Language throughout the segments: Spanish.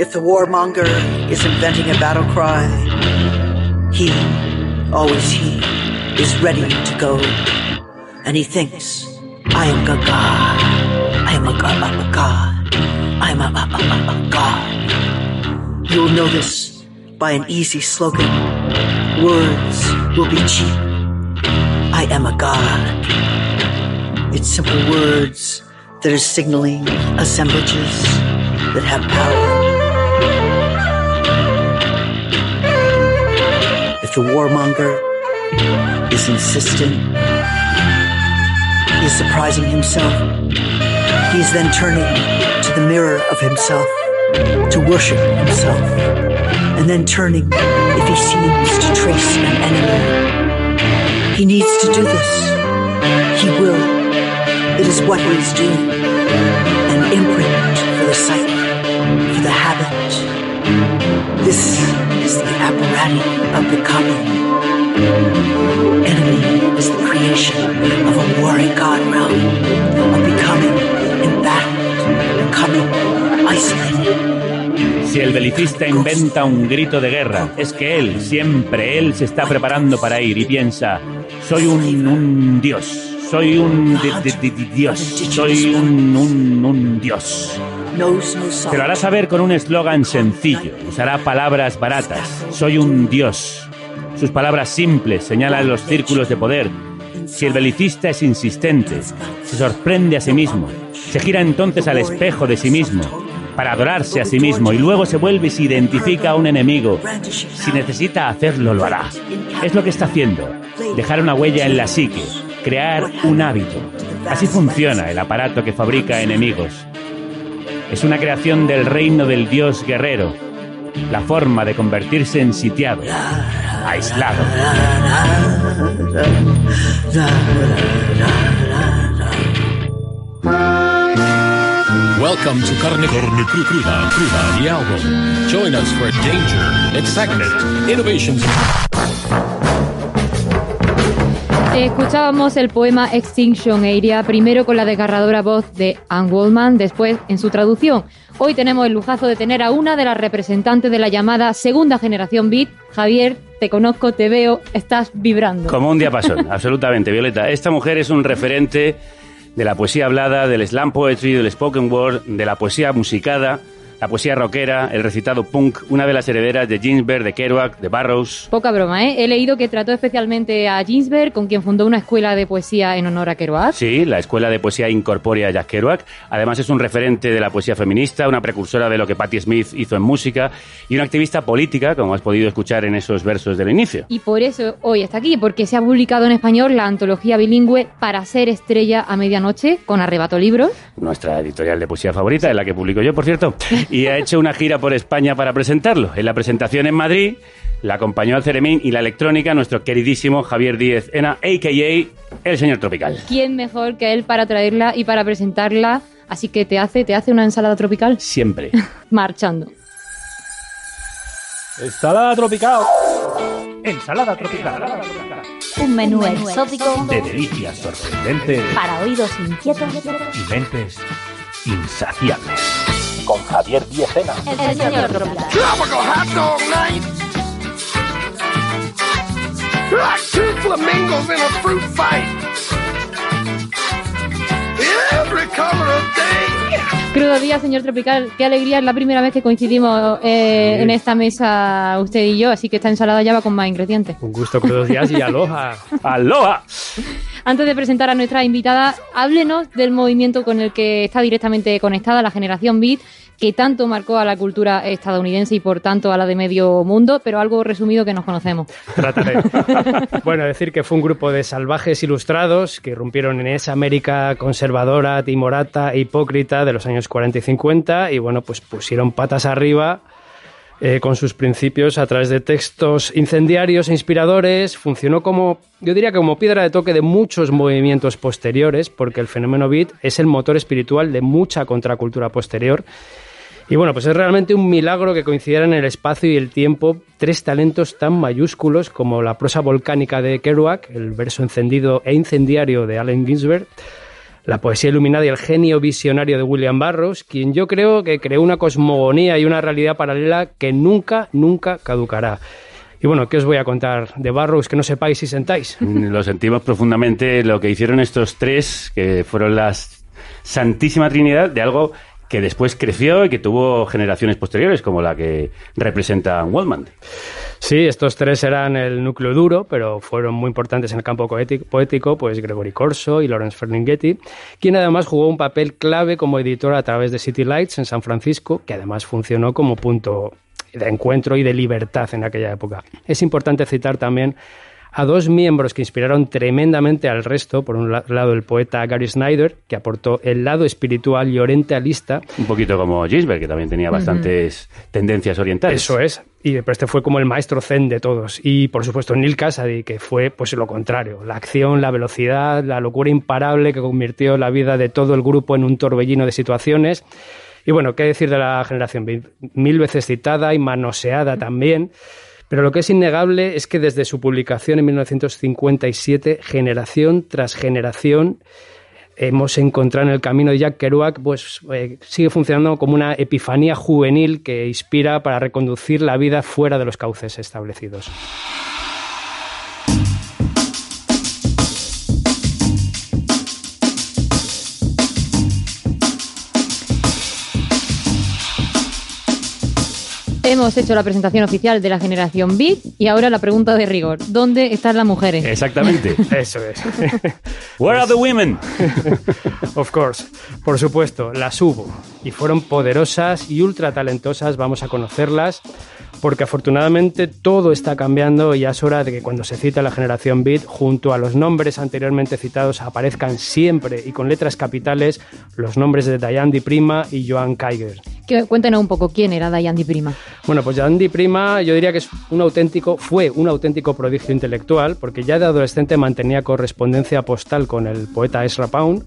If the warmonger is inventing a battle cry, he, always he, is ready to go. And he thinks, I am a god. I am a god. I'm A god. I am a, a, a, a god. You'll know this by an easy slogan. Words will be cheap. I am a god. It's simple words that are signaling assemblages that have power. If the warmonger is insistent, he is surprising himself. He is then turning to the mirror of himself to worship himself, and then turning if he seems to trace an enemy. He needs to do this. He will. It is what he is doing. An imprint for the psyche, for the habit. This the apparatus of becoming. Enemy is the creation of a warring god realm. Si el belicista inventa un grito de guerra, es que él, siempre él, se está preparando para ir y piensa, soy un, dios, soy un di- di- di- dios, soy un dios. Te lo hará saber con un eslogan sencillo. Usará palabras baratas. Soy un dios. Sus palabras simples señalan los círculos de poder. Si el belicista es insistente, se sorprende a sí mismo, se gira entonces al espejo de sí mismo para adorarse a sí mismo y luego se vuelve y se identifica a un enemigo. Si necesita hacerlo, lo hará. Es lo que está haciendo. Dejar una huella en la psique, crear un hábito. Así funciona el aparato que fabrica enemigos. Es una creación del reino del dios guerrero, la forma de convertirse en sitiado, aislado. Welcome to Carne, Carne Cru- Cruda, Cruda, the album. Join us for danger, excitement, innovations. Escuchábamos el poema Extinction Area, primero con la desgarradora voz de Anne Goldman, después en su traducción. Hoy tenemos el lujazo de tener a una de las representantes de la llamada segunda generación beat. Javier, te conozco, te veo, estás vibrando. Como un diapasón, absolutamente, Violeta. Esta mujer es un referente de la poesía hablada, del slam poetry, del spoken word, de la poesía musicada, la poesía rockera, el recitado punk, una de las herederas de Ginsberg, de Kerouac, de Barrows. Poca broma, ¿eh? He leído que trató especialmente a Ginsberg, con quien fundó una escuela de poesía en honor a Kerouac. Sí, la Escuela de Poesía Incorpórea Jack Kerouac. Además es un referente de la poesía feminista, una precursora de lo que Patti Smith hizo en música y una activista política, como has podido escuchar en esos versos del inicio. Y por eso hoy está aquí, porque se ha publicado en español la antología bilingüe Para ser estrella a medianoche, con Arrebato Libros. nuestra editorial de poesía favorita, en la que publico yo, por cierto, y ha hecho una gira por España para presentarlo. En la presentación en Madrid la acompañó al Ceremín y la electrónica nuestro queridísimo Javier Díez Ena, a.k.a. el señor Tropical. ¿Quién mejor que él para traerla y para presentarla? Así que te hace, te hace una ensalada tropical Siempre. marchando. Ensalada tropical. Ensalada tropical. Un menú exótico De delicias sorprendentes para oídos inquietos. y mentes insaciables. Con Javier Diezena. El señor tropical. Tropical hot dog night. Like two flamingos in a fruit fight. Every color of. Crudo día, señor tropical. Qué alegría, es la primera vez que coincidimos eh, en esta mesa usted y yo, así que esta ensalada ya va con más ingredientes. Un gusto, crudos días y aloha. ¡Aloha! Antes de presentar a nuestra invitada, háblenos del movimiento con el que está directamente conectada la generación Beat, que tanto marcó a la cultura estadounidense y por tanto a la de medio mundo, pero algo resumido que nos conocemos. Trataré. bueno, decir que fue un grupo de salvajes ilustrados que irrumpieron en esa América conservadora, timorata e hipócrita de los años 40 y 50 y bueno, pues pusieron patas arriba eh, con sus principios a través de textos incendiarios e inspiradores. Funcionó como, yo diría que como piedra de toque de muchos movimientos posteriores, porque el fenómeno beat es el motor espiritual de mucha contracultura posterior. Y bueno, pues es realmente un milagro que coincidieran en el espacio y el tiempo tres talentos tan mayúsculos como la prosa volcánica de Kerouac, el verso encendido e incendiario de Allen Ginsberg, la poesía iluminada y el genio visionario de William Burroughs, quien yo creo que creó una cosmogonía y una realidad paralela que nunca, nunca caducará. Y bueno, ¿qué os voy a contar de Burroughs que no sepáis si sentáis? Lo sentimos profundamente lo que hicieron estos tres, que fueron las Santísima Trinidad de algo que después creció y que tuvo generaciones posteriores, como la que representa Wallman. Sí, estos tres eran el núcleo duro, pero fueron muy importantes en el campo poético, poético pues Gregory Corso y Lawrence Ferlinghetti, quien además jugó un papel clave como editor a través de City Lights en San Francisco, que además funcionó como punto de encuentro y de libertad en aquella época. Es importante citar también a dos miembros que inspiraron tremendamente al resto. Por un lado, el poeta Gary Snyder, que aportó el lado espiritual y orientalista. Un poquito como Gisbert, que también tenía bastantes tendencias orientales. Eso es. Y pero este fue como el maestro zen de todos. Y por supuesto Neil Cassady, que fue pues lo contrario. La acción, la velocidad, la locura imparable que convirtió la vida de todo el grupo en un torbellino de situaciones. Y bueno, qué decir de la generación mil veces citada y manoseada también. Pero lo que es innegable es que desde su publicación en 1957, generación tras generación, hemos encontrado en el camino de Jack Kerouac, pues eh, sigue funcionando como una epifanía juvenil que inspira para reconducir la vida fuera de los cauces establecidos. Hemos hecho la presentación oficial de la generación Beat y ahora la pregunta de rigor. ¿Dónde están las mujeres? Exactamente. Eso es. Where are the women? of course. Por supuesto, las hubo. Y fueron poderosas y ultra talentosas. Vamos a conocerlas porque afortunadamente todo está cambiando y ya es hora de que cuando se cita la generación Beat, junto a los nombres anteriormente citados, aparezcan siempre y con letras capitales los nombres de Diane Di Prima y Joan Kiger. Cuéntanos un poco quién era Diane Di Prima. Bueno, pues Diane Di Prima yo diría que es un auténtico, fue un auténtico prodigio intelectual porque ya de adolescente mantenía correspondencia postal con el poeta Ezra Pound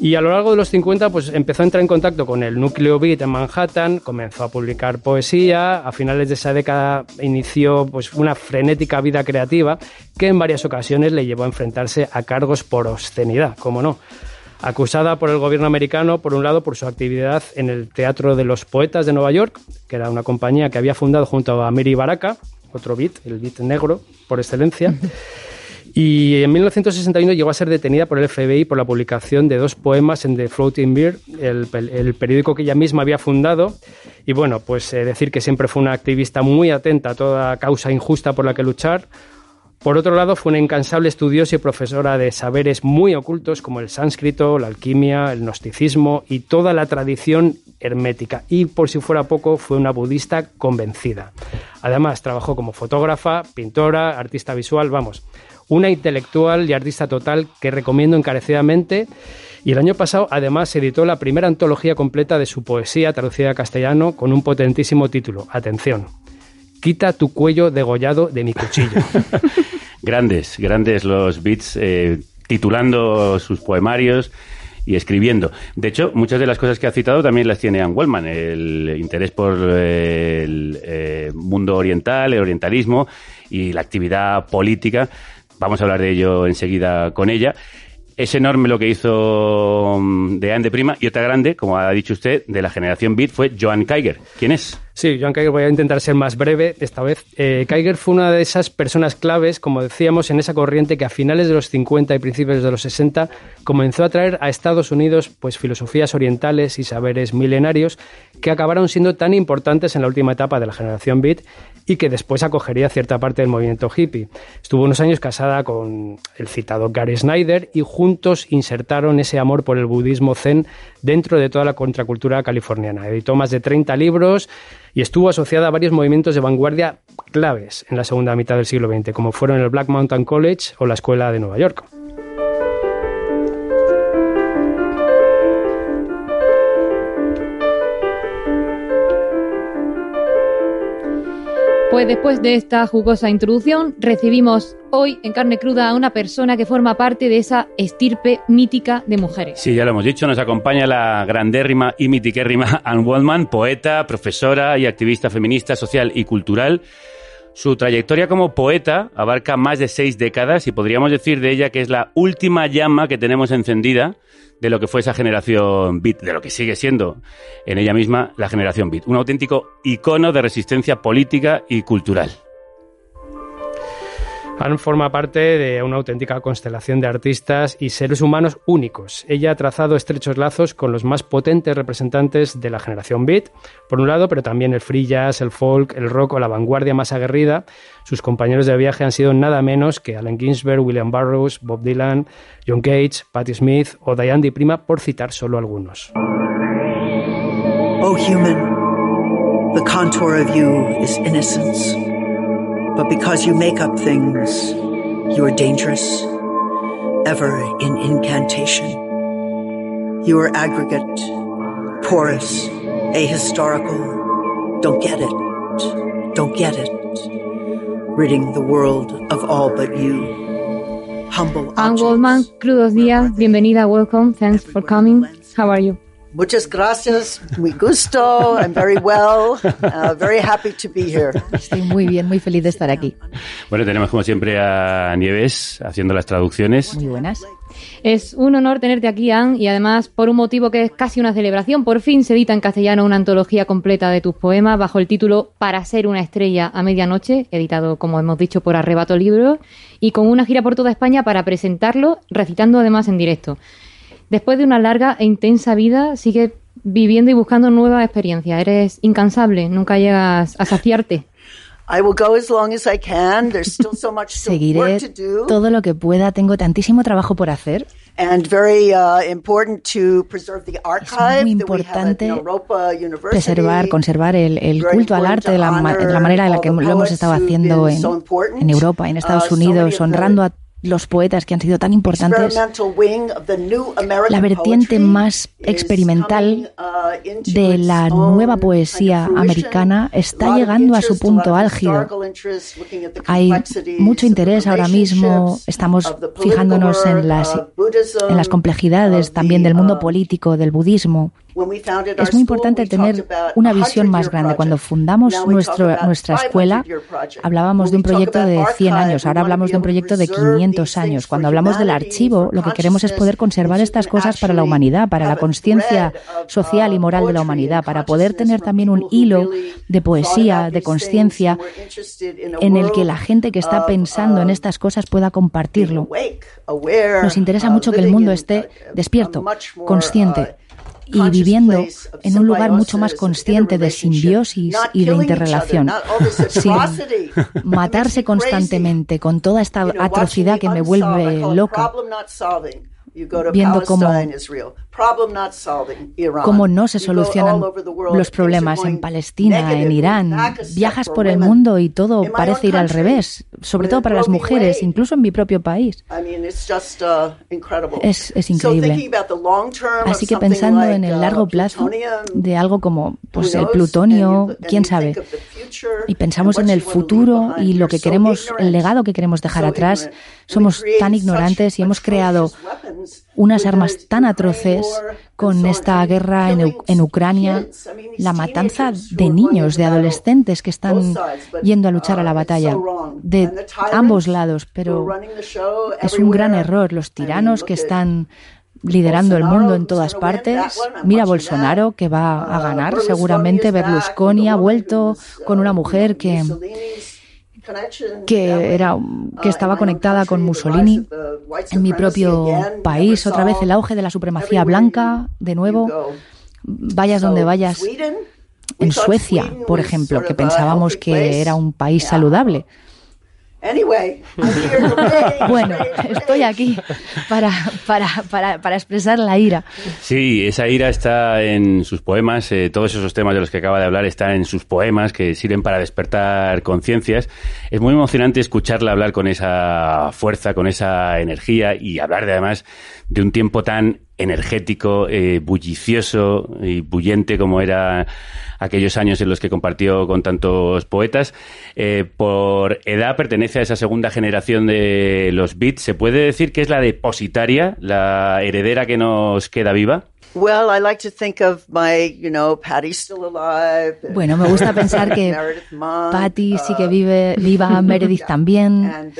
y a lo largo de los 50 pues, empezó a entrar en contacto con el núcleo beat en Manhattan, comenzó a publicar poesía, a finales de esa década inició pues, una frenética vida creativa que en varias ocasiones le llevó a enfrentarse a cargos por obscenidad, como no. Acusada por el gobierno americano, por un lado, por su actividad en el Teatro de los Poetas de Nueva York, que era una compañía que había fundado junto a Miri Baraka, otro beat, el beat negro por excelencia. Y en 1961 llegó a ser detenida por el FBI por la publicación de dos poemas en The Floating Beer, el, periódico que ella misma había fundado. Y bueno, pues eh, decir que siempre fue una activista muy atenta a toda causa injusta por la que luchar. Por otro lado, fue una incansable estudiosa y profesora de saberes muy ocultos como el sánscrito, la alquimia, el gnosticismo y toda la tradición hermética. Y por si fuera poco, fue una budista convencida. Además, trabajó como fotógrafa, pintora, artista visual, vamos, una intelectual y artista total que recomiendo encarecidamente. Y el año pasado, además, se editó la primera antología completa de su poesía traducida a castellano con un potentísimo título. Atención. Quita tu cuello degollado de mi cuchillo. grandes, grandes los beats eh, titulando sus poemarios y escribiendo. De hecho, muchas de las cosas que ha citado también las tiene Anne Wellman, el interés por eh, el eh, mundo oriental, el orientalismo y la actividad política Vamos a hablar de ello enseguida con ella. Es enorme lo que hizo mm, de Anne de Prima y otra grande, como ha dicho usted, de la generación Beat fue Joan Kiger. ¿Quién es? Sí, Joan Kiger, voy a intentar ser más breve esta vez. Eh, Kiger fue una de esas personas claves, como decíamos, en esa corriente que a finales de los 50 y principios de los 60 comenzó a traer a Estados Unidos pues filosofías orientales y saberes milenarios que acabaron siendo tan importantes en la última etapa de la generación Beat y que después acogería cierta parte del movimiento hippie. Estuvo unos años casada con el citado Gary Snyder y juntos insertaron ese amor por el budismo zen dentro de toda la contracultura californiana. Editó más de 30 libros y estuvo asociada a varios movimientos de vanguardia claves en la segunda mitad del siglo XX, como fueron el Black Mountain College o la Escuela de Nueva York. Pues después de esta jugosa introducción, recibimos hoy en carne cruda a una persona que forma parte de esa estirpe mítica de mujeres. Sí, ya lo hemos dicho, nos acompaña la grandérrima y mitiquérrima Anne Waldman, poeta, profesora y activista feminista, social y cultural. Su trayectoria como poeta abarca más de seis décadas y podríamos decir de ella que es la última llama que tenemos encendida de lo que fue esa generación beat, de lo que sigue siendo en ella misma la generación beat. Un auténtico icono de resistencia política y cultural. Anne forma parte de una auténtica constelación de artistas y seres humanos únicos. Ella ha trazado estrechos lazos con los más potentes representantes de la generación beat, por un lado, pero también el free jazz, el folk, el rock o la vanguardia más aguerrida. Sus compañeros de viaje han sido nada menos que Allen Ginsberg, William Burroughs, Bob Dylan, John Cage, Patti Smith o Diane Di Prima, por citar solo algunos. Oh, human, the contour of you is innocence. But because you make up things, you are dangerous, ever in incantation. You are aggregate, porous, ahistorical. Don't get it. Don't get it. Ridding the world of all but you. Humble Anne. Goldman, crudos días, bienvenida, welcome, thanks for coming. How are you? Muchas gracias, muy gusto, I'm very well, uh, very happy to be here. Estoy muy bien, muy feliz de estar aquí. Bueno, tenemos como siempre a Nieves haciendo las traducciones. Muy buenas. Es un honor tenerte aquí, Anne, y además por un motivo que es casi una celebración. Por fin se edita en castellano una antología completa de tus poemas bajo el título Para ser una estrella a medianoche, editado, como hemos dicho, por Arrebato Libros, y con una gira por toda España para presentarlo, recitando además en directo. Después de una larga e intensa vida, sigues viviendo y buscando nuevas experiencias. Eres incansable, nunca llegas a saciarte. I will go as long as I can. There's still so much to Seguiré work to do. todo lo que pueda. Tengo tantísimo trabajo por hacer. and very uh, important to preserve the archive muy have at importante. Preservar, conservar el, el culto al arte de la, ma- de la manera en la que lo hemos estado haciendo en, en Europa en Estados Uh, Unidos, honrando a los poetas que han sido tan importantes. La vertiente más experimental uh, de la nueva poesía americana está llegando a su punto álgido. Hay mucho interés ahora mismo, estamos fijándonos en las, Buddhism, en las complejidades también del mundo uh, político, del budismo. Es muy importante tener una visión más 100-year grande. Cuando fundamos nuestro, nuestra 500 escuela, hablábamos de un proyecto de about 100 archive, años, ahora hablamos de un proyecto de preserve 500 these años. Cuando hablamos del archivo, lo que queremos es poder conservar estas cosas para la humanidad, para la conciencia social y moral de la humanidad, para poder tener también un hilo de poesía, de conciencia, en el que la gente que está pensando en uh, estas cosas pueda compartirlo. Nos interesa mucho que el mundo esté despierto, consciente y viviendo en un lugar mucho más consciente de simbiosis y de interrelación, sin matarse constantemente con toda esta atrocidad que me vuelve loca. Viendo cómo- Cómo no se solucionan los problemas en Palestina, en. Irán. Viajas por el mundo y todo parece ir al revés, sobre todo para las mujeres, incluso en mi propio país. Uh. Es- es So increíble. thinking about the long term of Así que pensando en el uh, largo plazo plutonium, de algo como pues, el plutonio, quién sabe, think of the future y pensamos and en what el futuro behind. y lo que so queremos, el ignorant, legado que queremos dejar atrás, somos tan ignorantes y hemos creado unas armas tan atroces con esta guerra en, Ucrania, la matanza de niños, de adolescentes que están yendo a luchar a la uh, batalla, de ambos lados, pero es un gran error. Los tiranos que están liderando el mundo en todas partes. Mira Bolsonaro que va a Uh, ganar seguramente. Berlusconi ha vuelto con una uh, mujer que que era que estaba my own conectada con Mussolini. En mi propio país, otra vez el auge de la supremacía blanca, de nuevo. Vayas donde vayas. En Suecia, por ejemplo, que pensábamos que era un país saludable. Anyway, Bueno, estoy aquí para, para, para, para expresar la ira. Sí, esa ira está en sus poemas, eh, todos esos temas de los que acaba de hablar están en sus poemas que sirven para despertar conciencias. Es muy emocionante escucharla hablar con esa fuerza, con esa energía y hablar de, además de un tiempo tan energético, eh, bullicioso y bullente como era aquellos años en los que compartió con tantos poetas. Eh, por edad pertenece a esa segunda generación de los beats. ¿Se puede decir que es la depositaria, la heredera que nos queda viva? Well, I like to think of my, you know, Patty still alive. Bueno, me gusta pensar que Patty sí que uh, vive, viva, Meredith también.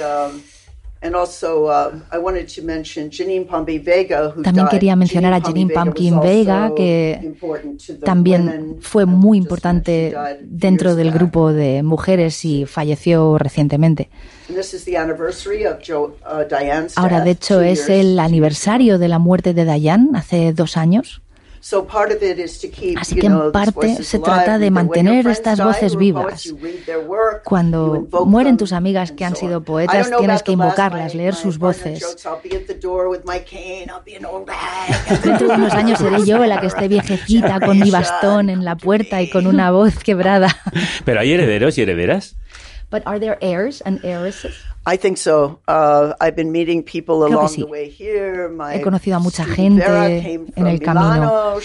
And, um, and also, I wanted to mention Janine Pompey Vega, who También quería mencionar a Janine Pumpkin Vega, que important to the también women, fue muy importante dentro del grupo de mujeres y falleció recientemente. And this is the anniversary of Jo- uh, Ahora, de hecho, es el aniversario de la muerte de Diane hace dos años. So part of it is to keep, Así you que en parte voices se trata de mantener estas voces vivas. Cuando mueren tus amigas que han sido poetas, tienes que invocarlas, leer sus voces. Dentro de unos años seré yo la que esté viejecita con mi bastón en la puerta y con una voz quebrada. Pero hay herederos y herederas. But are there heirs and heiresses? I think so. Uh, I've been meeting people Creo que along sí. the way here. My He conocido a mucha gente en el camino.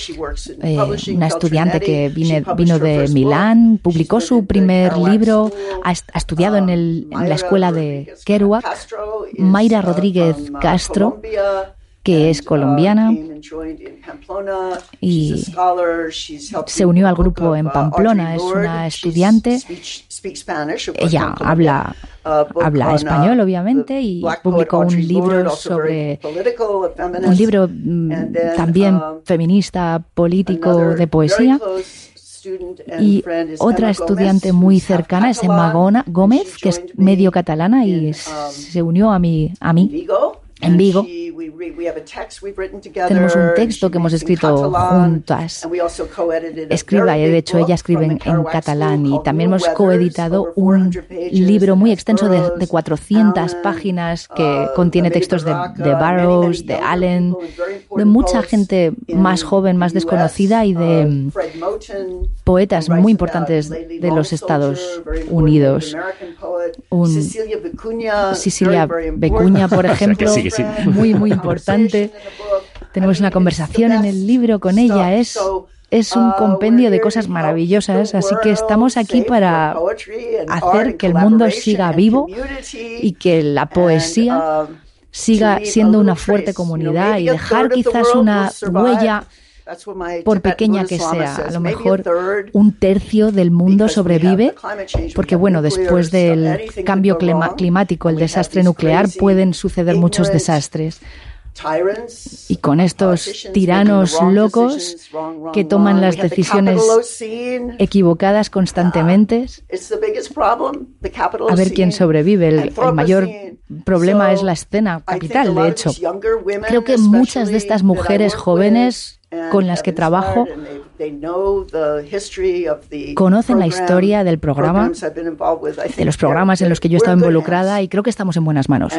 Eh, una estudiante que vine- vino de Milán, publicó su primer libro, ha, ha estudiado en, el- en la escuela de Kerouac. Mayra uh, Rodríguez uh, Castro, que es uh, colombiana y se unió al grupo en uh, Pamplona, es una estudiante. Ella habla, Uh, habla español, obviamente, y publicó un libro sobre un libro mm, then, también um, feminista, político, de poesía. Y otra estudiante muy cercana es Emma Gómez, que es medio catalana y um, se unió a mí. A mí. En Vigo. Tenemos un texto que hemos escrito juntas. and we also co-edited a Escriba, very y de hecho book ella escribe en, catalán y también hemos coeditado un 400 pages, libro muy extenso de, de Burroughs, 400 Allen, páginas que uh, contiene Amita textos de, de Burroughs, de Allen, people and very de important mucha poets gente más joven, más desconocida y de uh, mm, poetas muy importantes de los Estados Unidos. Un- Cecilia Becuña, por ejemplo, que sí. muy, muy importante. Tenemos una conversación en el libro con ella. Es, es un compendio de cosas maravillosas, así que estamos aquí para hacer que el mundo siga vivo y que la poesía siga siendo una fuerte comunidad y dejar quizás una huella, por pequeña que sea, a lo mejor un tercio del mundo sobrevive, porque bueno, después del cambio climático, el desastre nuclear, pueden suceder muchos desastres. Y con estos tiranos locos que toman las decisiones equivocadas constantemente, a ver quién sobrevive. El, el mayor problema es la escena capital, de hecho. Creo que muchas de estas mujeres jóvenes con las que trabajo conocen la historia del programa, de los programas en los que yo he estado involucrada y creo que estamos en buenas manos.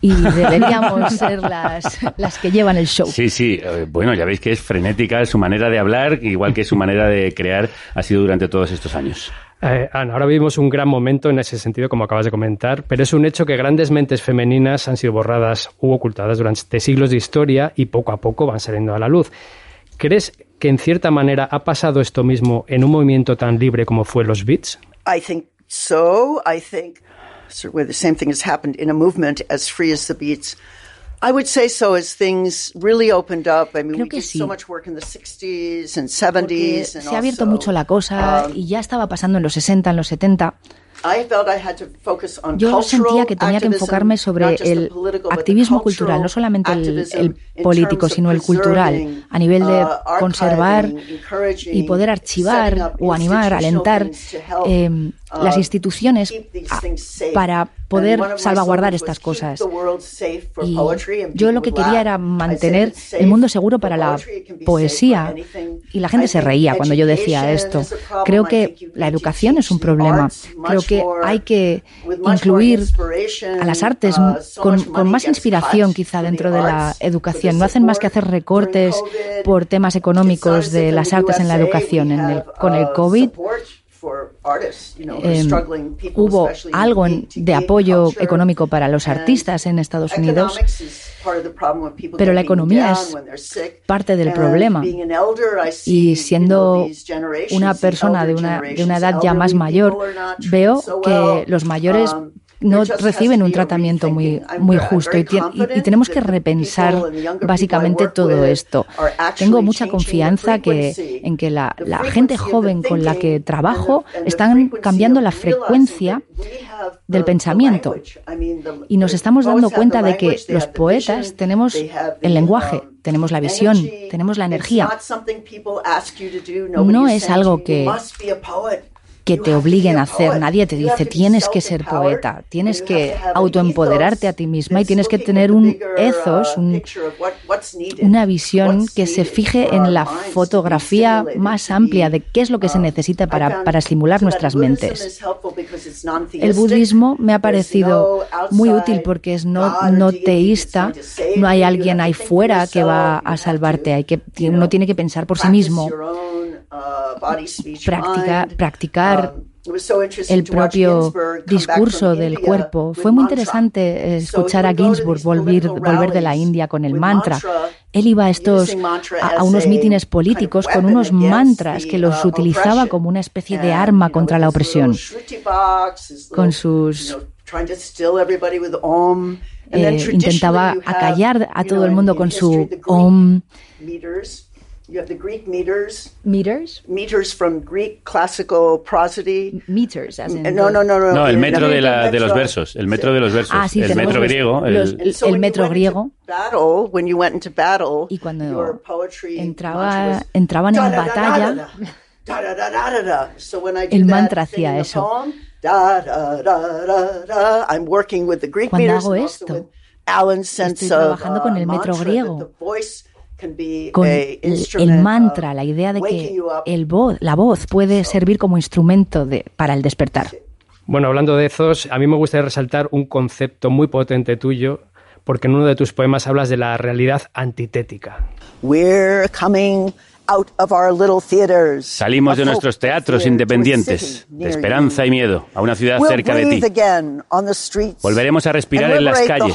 Y deberíamos ser las, las que llevan el show. Sí, sí. eh, Bueno, ya veis que es frenética su manera de hablar, igual que su manera de crear ha sido durante todos estos años. Eh, ahora vivimos un gran momento en ese sentido, como acabas de comentar, pero es un hecho que grandes mentes femeninas han sido borradas u ocultadas durante siglos de historia y poco a poco van saliendo a la luz. ¿Crees que en cierta manera ha pasado esto mismo en un movimiento tan libre como fue los Beats? I think so. I think of the same thing has happened in a movement as free as the beats. I would say so as things really opened up. I mean, Creo we que did sí. so much work in the 60s and Porque 70s. And se ha abierto also, mucho la cosa um, y ya estaba pasando en los 60, en los 70. I felt I had to focus on Yo cultural sentía que tenía que activism, enfocarme sobre el political, but the activismo cultural no solamente el, el político, sino el cultural, a nivel de uh, conservar y poder archivar o animar, alentar eh, las instituciones keep these a- para poder salvaguardar estas was, "Keep cosas. Y poetry", and yo lo que quería era mantener "It's safe el mundo seguro para la poesía. for anything". Y la gente se reía cuando yo decía esto. Creo que la educación es un problema. Creo que hay que incluir a las artes uh, con, más inspiración quizá dentro de la educación. No hacen más que hacer recortes por temas económicos de las artes en la educación. En el- con el COVID eh, hubo algo de apoyo económico para los artistas en Estados Unidos, pero la economía es parte del problema. Y siendo una persona de una, de una edad ya más mayor, veo que los mayores no reciben un tratamiento muy, muy justo. Y, y, tenemos que repensar básicamente todo esto. Tengo mucha confianza que, en que la, la gente joven con la que trabajo están cambiando la frecuencia del pensamiento. y nos estamos dando cuenta de que los poetas tenemos el lenguaje, tenemos la visión, tenemos la energía. No es algo que que te obliguen a hacer. Nadie te dice tienes que ser poeta, tienes que autoempoderarte a ti misma y tienes que tener un ethos, una visión que se fije en la fotografía más amplia de qué es lo que se necesita para, para estimular nuestras mentes. El budismo me ha parecido muy útil porque es no, no teísta, no hay alguien ahí fuera que va a salvarte, hay que, uno tiene que pensar por sí mismo. Practica, practicar um, el propio discurso del cuerpo. Fue muy interesante escuchar a Ginsburg volver, volver de la India con el mantra. Él iba a, estos, a, unos mítines políticos con unos mantras que los uh, utilizaba como una especie de arma contra la opresión. Con sus eh, intentaba acallar a todo el mundo con su om. You have the Greek meters. Meters? Meters from Greek classical prosody. Meters, as in no, no, no, no. No, el metro de, la, de los versos. El metro de los versos. Ah, sí, el metro los, griego. Los, el, el, metro griego. Battle, when you went into battle, y cuando entraba, entraban en batalla, el mantra hacía eso. Cuando hago esto, estoy trabajando con el metro griego con el, mantra, la idea de que el voz, la voz puede servir como instrumento de, para el despertar. Bueno, hablando de esos, a mí me gustaría resaltar un concepto muy potente tuyo, porque en uno de tus poemas hablas de la realidad antitética. Salimos de nuestros teatros independientes, de esperanza y miedo, a una ciudad cerca de ti. Volveremos a respirar en las calles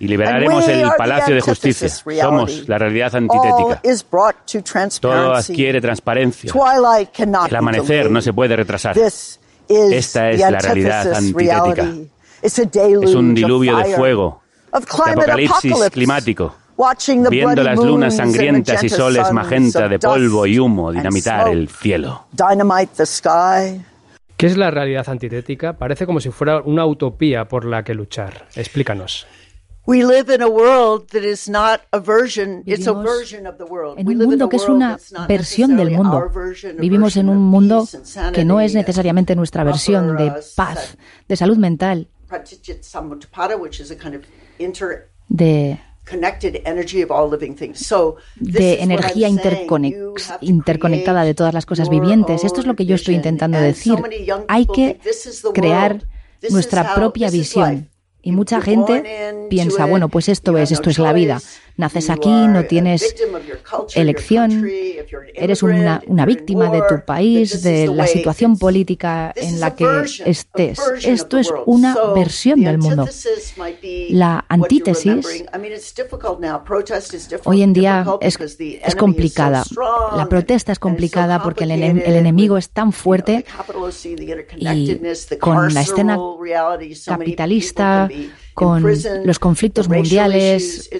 y liberaremos el Palacio de Justicia. Somos la realidad antitética. Todo adquiere transparencia. El amanecer no se puede retrasar. Esta es la realidad antitética. Es un diluvio de fuego, de apocalipsis climático, viendo las lunas sangrientas y soles magenta de polvo y humo dinamitar el cielo. ¿Qué es la realidad antitética? Parece como si fuera una utopía por la que luchar. Explícanos. Vivimos en un mundo que es una versión del mundo. Vivimos en un mundo que no es necesariamente nuestra versión de paz, de salud mental, de de energía interconectada de todas las cosas vivientes. Esto es lo que yo estoy intentando decir. Hay que crear nuestra propia visión y mucha gente piensa, bueno, pues esto es, esto es la vida. Naces aquí, no tienes elección, eres una, una víctima de tu país, de la situación política en la que estés. Esto es una versión del mundo. La antítesis hoy en día es, es complicada. La protesta es complicada porque el, el enemigo es tan fuerte y con la escena capitalista con los conflictos mundiales,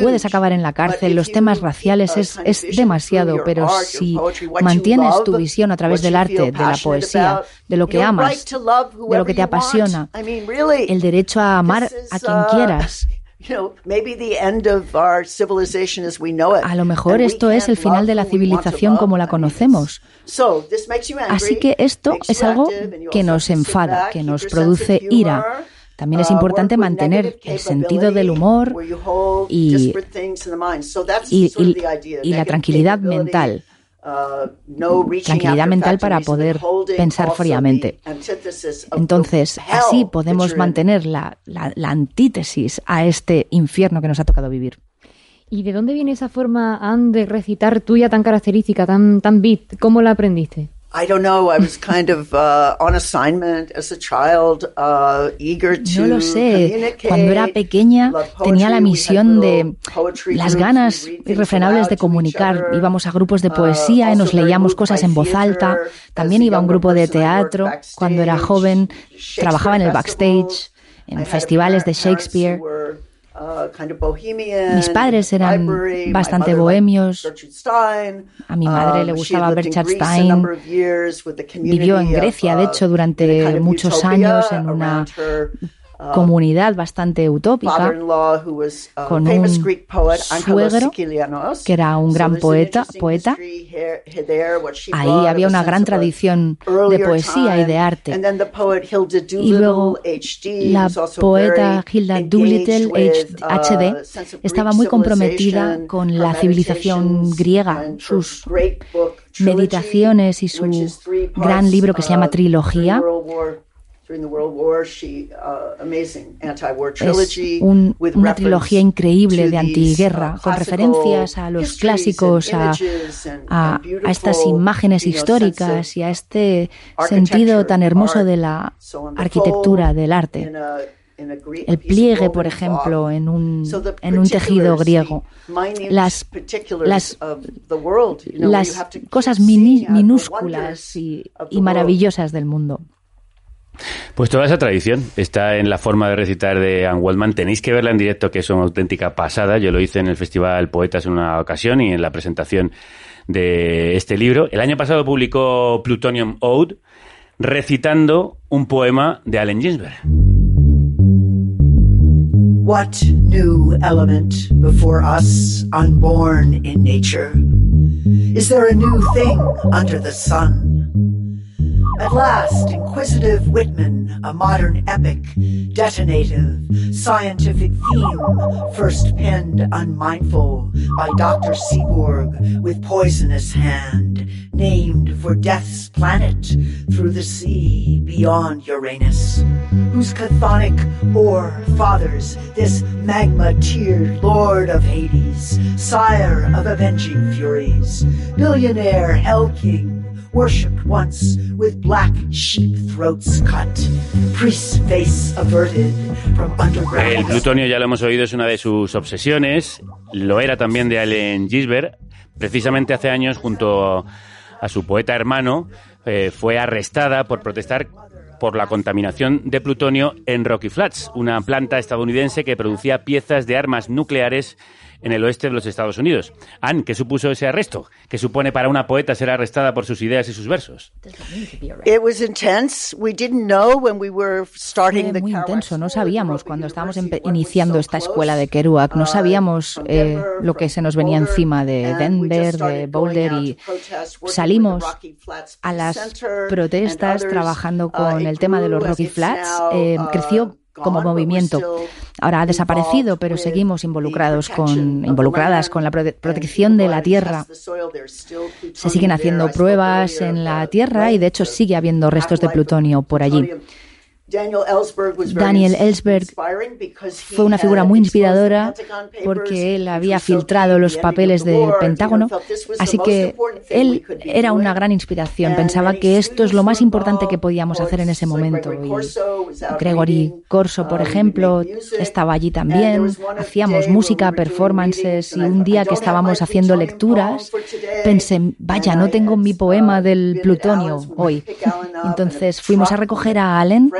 puedes acabar en la cárcel, los temas raciales es, es demasiado, pero si mantienes tu visión a través del arte, de la poesía, de lo que amas, de lo que te apasiona, el derecho a amar a quien quieras, a lo mejor esto es el final de la civilización como la conocemos. Así que esto es algo que nos enfada, que nos produce ira. También es uh, importante mantener el sentido del humor y, la tranquilidad mental. Uh, tranquilidad mental para poder pensar fríamente. Entonces, así podemos mantener la, antítesis a este infierno que nos ha tocado vivir. ¿Y de dónde viene esa forma, de recitar tuya tan característica, tan, tan beat? ¿Cómo la aprendiste? I don't know. I was kind of uh, on assignment as a child, uh, eager to No lo sé. Cuando era pequeña tenía la misión de las ganas irrefrenables de comunicar. Íbamos a grupos de Uh, poesía y nos leíamos cosas en voz alta. As También iba a un grupo de teatro. Cuando era joven trabajaba en el backstage, en festivales de Shakespeare. Uh, Mis padres eran bastante bohemios. A mi madre le Um, gustaba a Stein. Vivió en Grecia, de uh, hecho, a durante muchos años en una uh, comunidad bastante utópica. a con un suegro que era un gran poeta, poeta. Ahí había una gran tradición de poesía y de arte. Y luego la poeta Hilda Doolittle, uh, HD, of estaba muy comprometida con la civilización griega, sus meditaciones y su gran libro que se llama uh, Trilogía. Uh, Es un- with una trilogía increíble de antiguerra, uh, con referencias a los clásicos, a, a- estas beautiful, imágenes históricas y a este sentido tan hermoso de la arquitectura, del arte. El pliegue, por ejemplo, en un, en un tejido griego. Las, las, las cosas minúsculas y, maravillosas del mundo. Pues toda esa tradición está en la forma de recitar de Anne Waldman. Tenéis que verla en directo, que es una auténtica pasada. Yo lo hice en el Festival Poetas en una ocasión y en la presentación de este libro. El año pasado publicó Plutonium Ode, recitando un poema de Allen Ginsberg. What new element before us, unborn in nature? Is there a new thing under the sun? At last, inquisitive Whitman, a modern epic, detonative, scientific theme, first penned unmindful by Dr. Seaborg with poisonous hand, named for death's planet through the sea beyond Uranus, whose chthonic ore fathers this magma-tiered lord of Hades, sire of avenging furies, billionaire hell king, once with black sheep throats cut, priest's face averted from. El plutonio, ya lo hemos oído, es una de sus obsesiones. Lo era también de Allen Ginsberg. Precisamente hace años, junto a su poeta hermano, eh, fue arrestada por protestar por la contaminación de plutonio en Rocky Flats, una planta estadounidense que producía piezas de armas nucleares en el oeste de los Estados Unidos. Anne, ¿qué supuso ese arresto? ¿Qué supone para una poeta ser arrestada por sus ideas y sus versos? It was intense. We didn't know when we were starting Fue muy intenso, no sabíamos Kerouac cuando estábamos iniciando esta escuela de Kerouac, no uh, sabíamos from eh, Denver, lo que se nos venía Boulder, encima de Denver, de Boulder y salimos a las protestas trabajando Uh, con el tema de los Rocky Flats. eh, uh, creció como movimiento. Ahora ha desaparecido, pero seguimos involucrados con, involucradas con la prote- protección de la tierra. Se siguen haciendo pruebas en la tierra y de hecho sigue habiendo restos de plutonio por allí. Daniel Ellsberg, fue una figura muy inspiradora porque él había filtrado los papeles del Pentágono, así que él era una gran inspiración, pensaba que esto es lo más importante que podíamos hacer en ese momento. Gregory Y Gregory Corso, por we ejemplo, estaba allí también, hacíamos música, performances y un día "I que estábamos haciendo lecturas, poem for today." pensé, vaya, no tengo mi poema del plutonio hoy. Entonces fuimos a recoger a Allen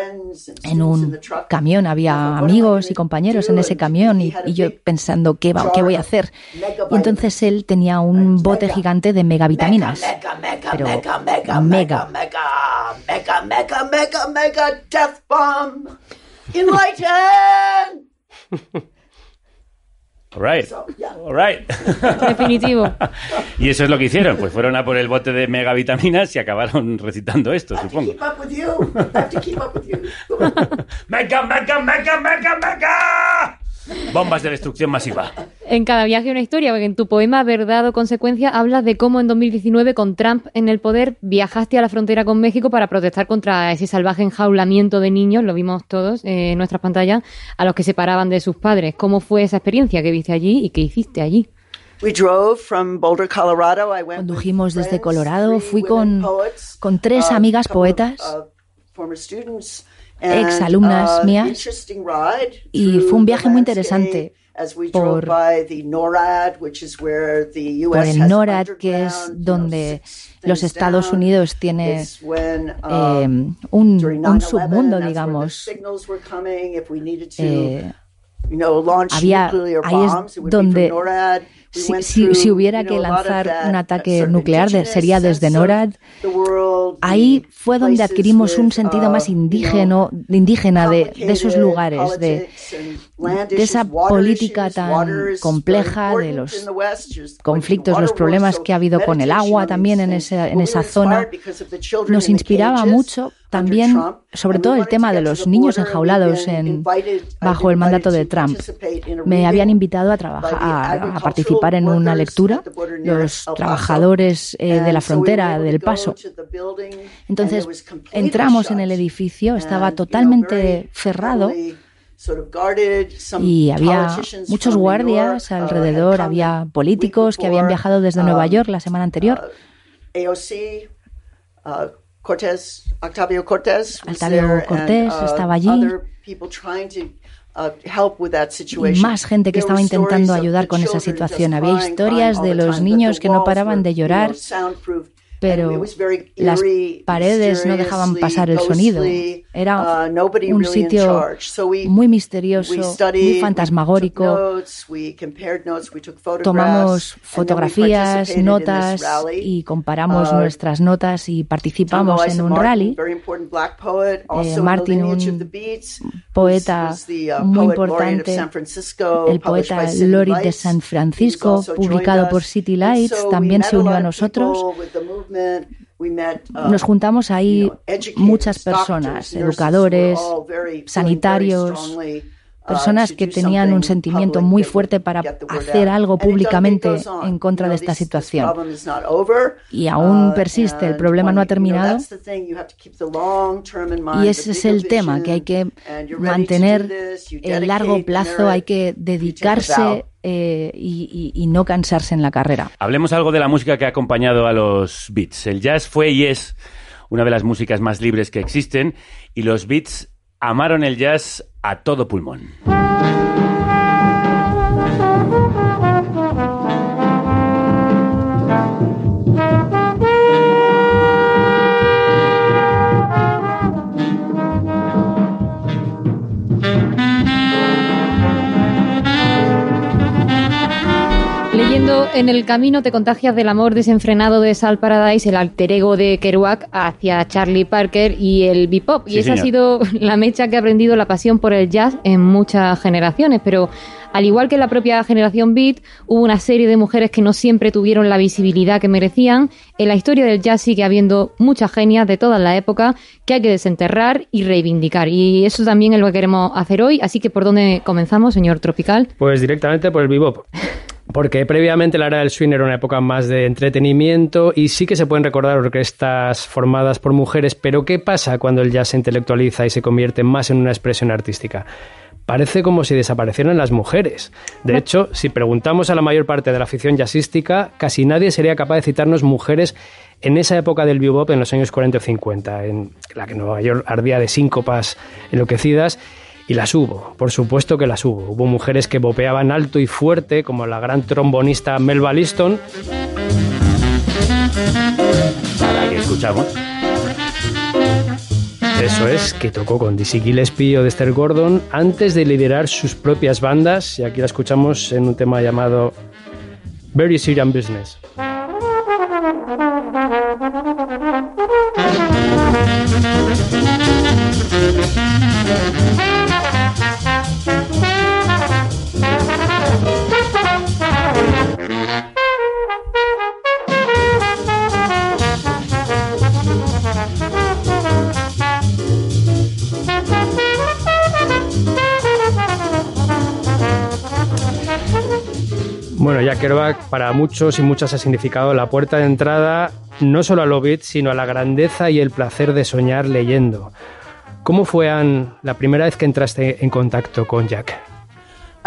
en un camión, había I thought, "What am I amigos y compañeros do?" en ese camión y, yo pensando, ¿qué, va, qué voy a hacer? Y entonces él tenía un bote Mega. gigante de megavitaminas. Mega, mega, Pero mega, mega, mega. mega, mega, mega, mega, mega, death bomb. Enlighten. All right. All. Definitivo. y eso es lo que hicieron. Pues fueron a por el bote de megavitaminas y acabaron recitando esto, supongo. keep up with you. I Bombas de destrucción masiva. En cada viaje una historia, porque en tu poema Verdad o Consecuencia hablas de cómo en 2019 con Trump en el poder viajaste a la frontera con México para protestar contra ese salvaje enjaulamiento de niños, lo vimos todos eh, en nuestras pantallas, a los que separaban de sus padres. ¿Cómo fue esa experiencia que viste allí y qué hiciste allí? Condujimos desde Colorado, fui con, con tres amigas poetas, ex alumnas mías, y fue un viaje muy interesante por, por el NORAD, que es donde los Estados Unidos tiene eh, un, un submundo, digamos. Eh, había, ahí es donde si, si, si, hubiera que lanzar un ataque nuclear sería desde NORAD. Ahí fue donde adquirimos un sentido más indígena, indígena de, de esos lugares, de, de esa política tan compleja, de los conflictos, los problemas que ha habido con el agua también en esa, en esa zona. Nos inspiraba mucho también, sobre todo el tema de los niños enjaulados en, bajo el mandato de Trump. Me habían invitado a, trabajar, a participar en una lectura, los trabajadores eh, de la frontera del Paso. Entonces entramos en el edificio, estaba totalmente cerrado y había muchos guardias alrededor, había políticos que habían viajado desde Nueva York la semana anterior. Octavio Cortés, Octavio Cortés estaba allí. Y más gente que estaba intentando ayudar con esa situación. Había historias de los niños que no paraban de llorar pero las paredes no dejaban pasar el sonido. Era uh, un sitio muy misterioso, muy fantasmagórico. Tomamos fotografías, notas y comparamos uh, nuestras notas y participamos en un rally. Eh, Martin, un poeta muy importante, el poeta Lori de San Francisco, publicado por City Lights, también se unió a nosotros. Nos juntamos ahí muchas personas, educadores, sanitarios, personas que tenían un sentimiento muy fuerte para hacer algo públicamente en contra de esta situación. Y aún uh, persiste, el problema no ha terminado. Y ese es el tema, que hay que mantener el largo plazo, hay que dedicarse eh, y, no cansarse en la carrera. Hablemos algo de la música que ha acompañado a los beats. El jazz fue y es una de las músicas más libres que existen y los beats amaron el jazz a todo pulmón. En el camino te contagias del amor desenfrenado de Sal Paradise, el alter ego de Kerouac hacia Charlie Parker y el bebop. y esa ha sido la mecha que ha aprendido la pasión por el jazz en muchas generaciones. Pero al igual que la propia generación beat, hubo una serie de mujeres que no siempre tuvieron la visibilidad que merecían. En la historia del jazz sigue habiendo muchas genias de toda la época que hay que desenterrar y reivindicar. Y eso también es lo que queremos hacer hoy. Así que, ¿por dónde comenzamos, señor Tropical? Pues directamente por el bebop. Porque previamente la era del swing era una época más de entretenimiento y sí que se pueden recordar orquestas formadas por mujeres, pero ¿qué pasa cuando el jazz se intelectualiza y se convierte más en una expresión artística? Parece como si desaparecieran las mujeres. De hecho, si preguntamos a la mayor parte de la afición jazzística, casi nadie sería capaz de citarnos mujeres en esa época del bebop, en los años 40 o 50, en la que Nueva York ardía de síncopas enloquecidas y las hubo, por supuesto que las hubo. Hubo mujeres que bopeaban alto y fuerte, como la gran trombonista Melba Liston. La que escuchamos. Eso es, que tocó con Dizzy Gillespie o Dexter Gordon antes de liderar sus propias bandas, y aquí la escuchamos en un tema llamado Very Serious Business. Bueno, ya Kerouac para muchos y muchas ha significado la puerta de entrada no solo a lo beat, sino a la grandeza y el placer de soñar leyendo. ¿Cómo fue, Anne, la primera vez que entraste en contacto con Jack?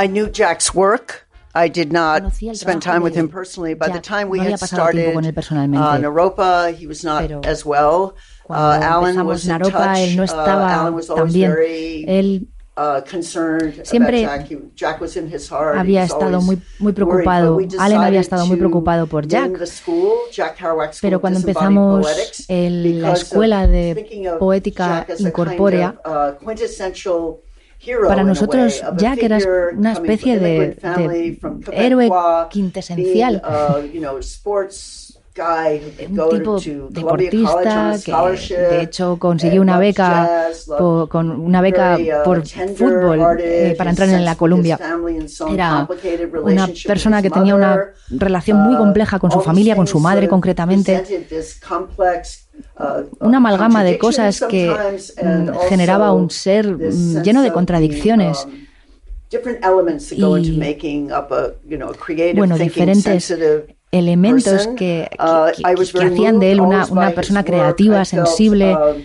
I knew Jack's work. I did not spend trabajo time with him personally. By the time we no had started con él personalmente. uh, Naropa, he was not Pero as well. Uh, Alan empezamos was in Naropa, touch. él no Uh, estaba Alan was tan always bien. very Él uh, Siempre heart. He había estado muy, muy preocupado. Allen había estado muy preocupado por Jack. Pero cuando empezamos el- la escuela de poética incorpórea, uh, para nosotros Jack era una especie de, de héroe quintesencial. Un tipo deportista que de hecho consiguió una beca jazz, loved po- con una beca uh, por fútbol eh, para entrar en la some Era una persona que tenía una relación muy Uh, compleja con su familia, con su madre concretamente. uh, Una amalgama de cosas que mm, generaba un ser mm, lleno de contradicciones. um, Y, bueno, diferentes elementos que, que- Uh, que- hacían de él una, una persona creativa, sensible. um,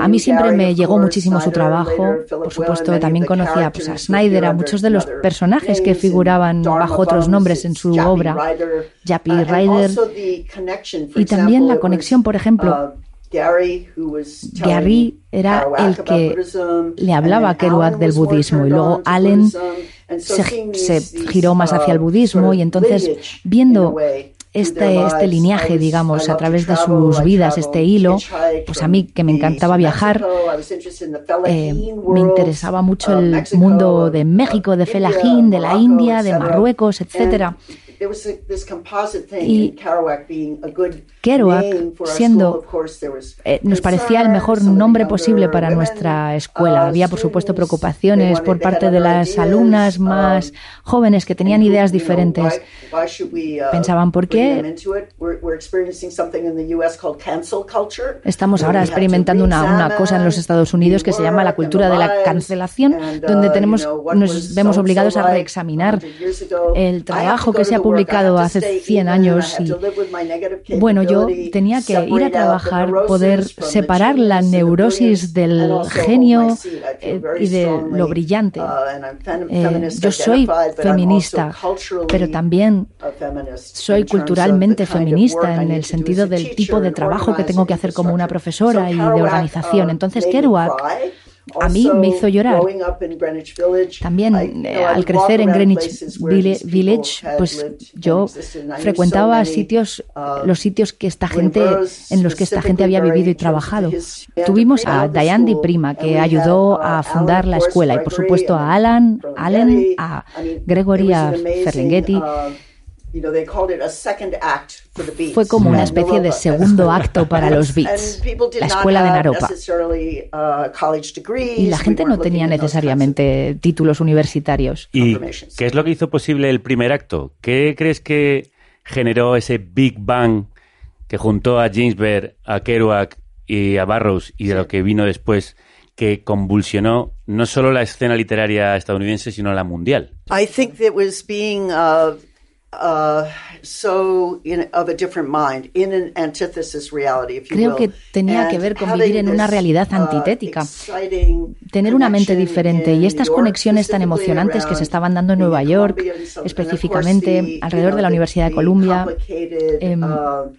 A mí siempre me llegó muchísimo su trabajo. Por supuesto, también conocía pues, a characters Snyder, a muchos de los personajes que figuraban bajo otros nombres en su obra. Jappy uh, Ryder. Y también la conexión, por ejemplo, uh, Gary, era el que le hablaba a Kerouac del budismo y luego Allen se, giró más hacia el uh, budismo y entonces viendo este, este lineaje, digamos, a través de sus vidas, este hilo, pues a mí que me encantaba viajar, eh, me interesaba mucho el mundo de México, de Felahín, de la India, de Marruecos, etcétera. Y Kerouac, siendo, eh, nos parecía el mejor nombre posible para nuestra escuela. Había, por supuesto, preocupaciones por parte de las alumnas más jóvenes que tenían ideas diferentes. Pensaban, ¿por qué estamos ahora experimentando una, una cosa en los Estados Unidos que se llama la cultura de la cancelación, donde tenemos, nos vemos obligados a reexaminar el trabajo que se ha publicado hace 100 años y bueno, yo tenía que ir a trabajar, poder separar la neurosis del genio eh, y de lo brillante. Eh, yo soy feminista, pero también soy culturalmente feminista en el sentido del tipo de trabajo que tengo que hacer como una profesora y de organización. Entonces, Kerouac a mí me hizo llorar. También eh, al crecer en Greenwich Village, pues yo frecuentaba sitios, los sitios que esta gente, en los que esta gente había vivido y trabajado. Tuvimos a Diane Di Prima, que ayudó a fundar la escuela, y por supuesto a Alan, Allen, a Gregory, a Ferlinghetti. Fue como una especie de segundo acto para los Beats, la escuela de Naropa. Y la gente no tenía necesariamente títulos universitarios. ¿Y qué es lo que hizo posible el primer acto? ¿Qué crees que generó ese Big Bang que juntó a Ginsberg, a Kerouac y a Barrows y de lo que vino después? que convulsionó no solo la escena literaria estadounidense, sino la mundial. I think that was being uh, uh, so in, of a different mind, in an antithesis reality, if you Creo will. que tenía que ver con vivir en una realidad uh, antitética, tener una mente diferente y estas conexiones tan emocionantes que se estaban dando en Nueva York, específicamente alrededor de la Universidad de Columbia, em, uh,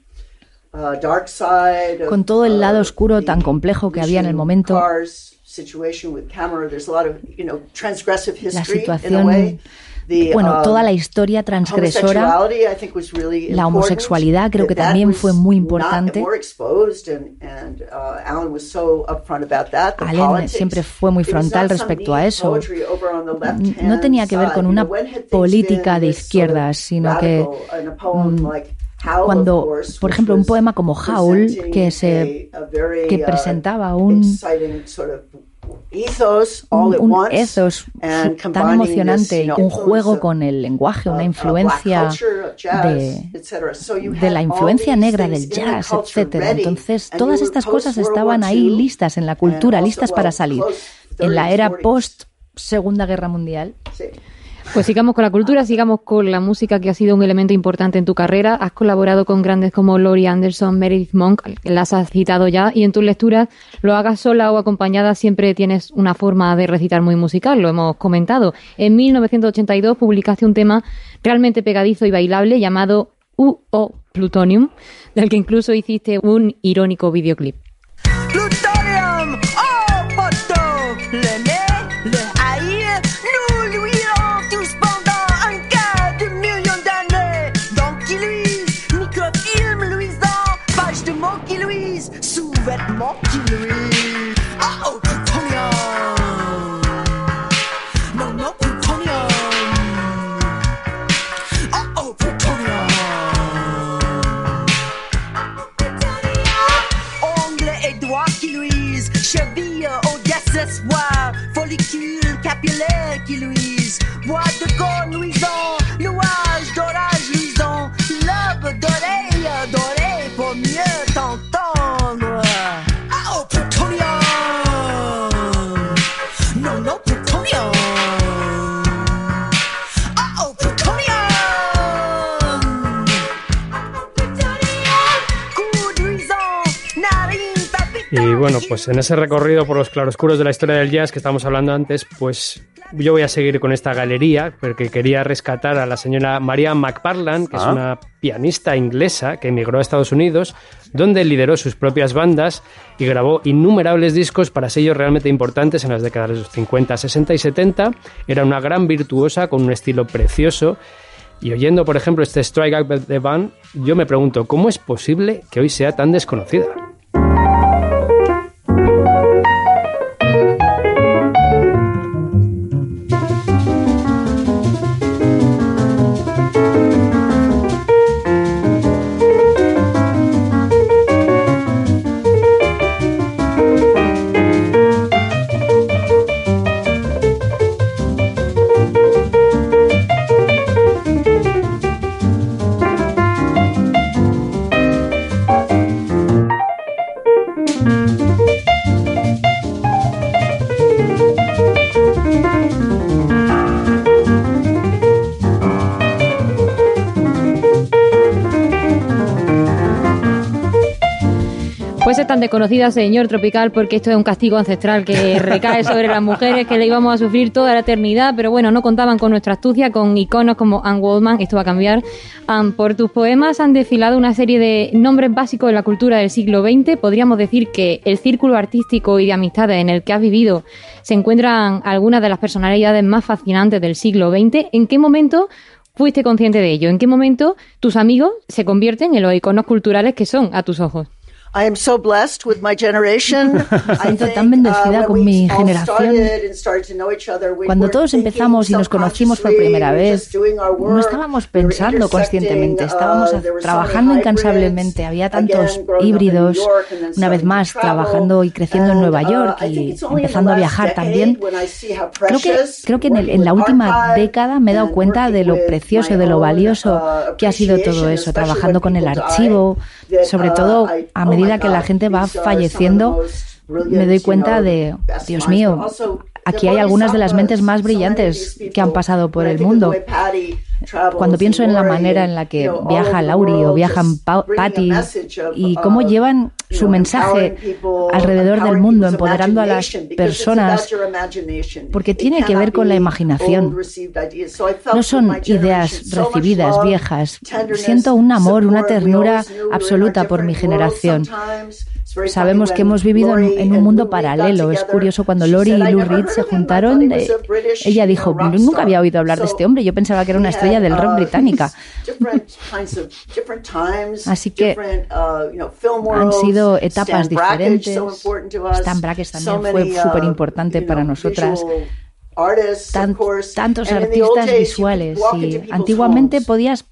con todo el lado oscuro tan complejo que había en el momento. La situación, bueno, um, toda la historia transgresora, la homosexualidad creo que también fue muy importante. uh, Allen siempre fue muy frontal respecto a eso. No tenía que ver con una política de izquierdas, sino que mm, cuando, por ejemplo, un poema como Howl, que, se, que uh, presentaba un, un, ethos tan emocionante, un juego con el lenguaje, uh, una uh, influencia of jazz, de, etc. De la influencia negra del jazz, ready, Entonces, todas estas cosas estaban ahí listas en la cultura, listas para salir. En la 30s, era 40s. post Segunda Guerra Mundial. Pues sigamos con la cultura, sigamos con la música que ha sido un elemento importante en tu carrera. Has colaborado con grandes como Laurie Anderson, Meredith Monk, las has citado ya, y en tus lecturas, lo hagas sola o acompañada, siempre tienes una forma de recitar muy musical, lo hemos comentado. En 1982 publicaste un tema realmente pegadizo y bailable llamado UO Plutonium, del que incluso hiciste un irónico videoclip. wet mop jewelry. Bueno, pues en ese recorrido por los claroscuros de la historia del jazz que estábamos hablando antes, pues yo voy a seguir con esta galería porque quería rescatar a la señora María McParland, que es Ah. una pianista inglesa que emigró a Estados Unidos, donde lideró sus propias bandas y grabó innumerables discos para sellos realmente importantes en las décadas de los 50, 60 y 70. Era una gran virtuosa con un estilo precioso. Y oyendo, por ejemplo, este Strike Up the Band, yo me pregunto, ¿cómo es posible que hoy sea tan desconocida? Tan desconocida, señor Tropical, porque esto es un castigo ancestral que recae sobre las mujeres que le íbamos a sufrir toda la eternidad, pero bueno, no contaban con nuestra astucia, con iconos como Anne Waldman, esto va a cambiar. Anne, por tus poemas han desfilado una serie de nombres básicos de la cultura del siglo XX. Podríamos decir que el círculo artístico y de amistades en el que has vivido se encuentran algunas de las personalidades más fascinantes del siglo XX. ¿En qué momento fuiste consciente de ello? ¿En qué momento tus amigos se convierten en los iconos culturales que son a tus ojos? I am so blessed with my generation. I siento tan bendecida uh, con mi generación. Cuando todos empezamos y nos conocimos por primera vez, no estábamos pensando conscientemente, estábamos uh, so trabajando incansablemente, había tantos híbridos, una vez más trabajando y creciendo en Nueva uh, York y empezando a viajar también. Creo que, creo que en, el- en la última década me he dado cuenta de lo precioso, de lo valioso que ha sido todo eso, trabajando con el archivo, sobre todo a my que la gente va falleciendo, me doy cuenta de, Dios mío, aquí hay algunas de las mentes más brillantes que han pasado por el mundo. Cuando pienso en la manera en la que viaja Lauri o viajan Patty y cómo llevan you su mensaje alrededor del mundo, empoderando a las personas, porque It tiene que ver con la imaginación. No son ideas recibidas viejas. Siento un amor, una ternura absoluta por mi generación. Sabemos que hemos vivido en, un mundo paralelo. Es curioso cuando Lori y "I Lou Reed se juntaron. eh, ella dijo, nunca star." había oído hablar de este hombre. Yo pensaba que era una estrella had, del rock uh, británica. Así que uh, Han sido etapas diferentes. Stan Brakhage también fue uh, súper importante para nosotras. tantos artistas visuales could walk y antiguamente podías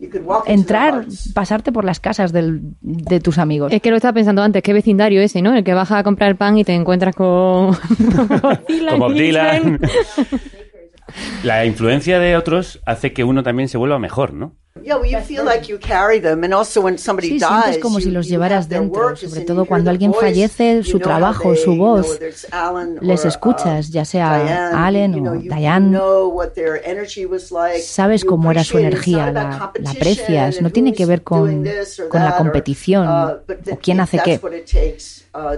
entrar, pasarte por las casas del- de tus amigos. Es que lo estaba pensando antes, qué vecindario ese, ¿no? El que vas a comprar pan y te encuentras con... Como Dylan. La influencia de otros hace que uno también se vuelva mejor, ¿no? Yeah, well, you feel like you carry them, and also when somebody Sí, dies, sientes como si los llevaras dentro, sobre todo cuando alguien fallece, su trabajo, su voz, les escuchas, uh, ya sea Allen o Diane. Sabes cómo era su energía, la, la aprecias, no tiene que ver con, con la competición uh, o quién hace qué. uh,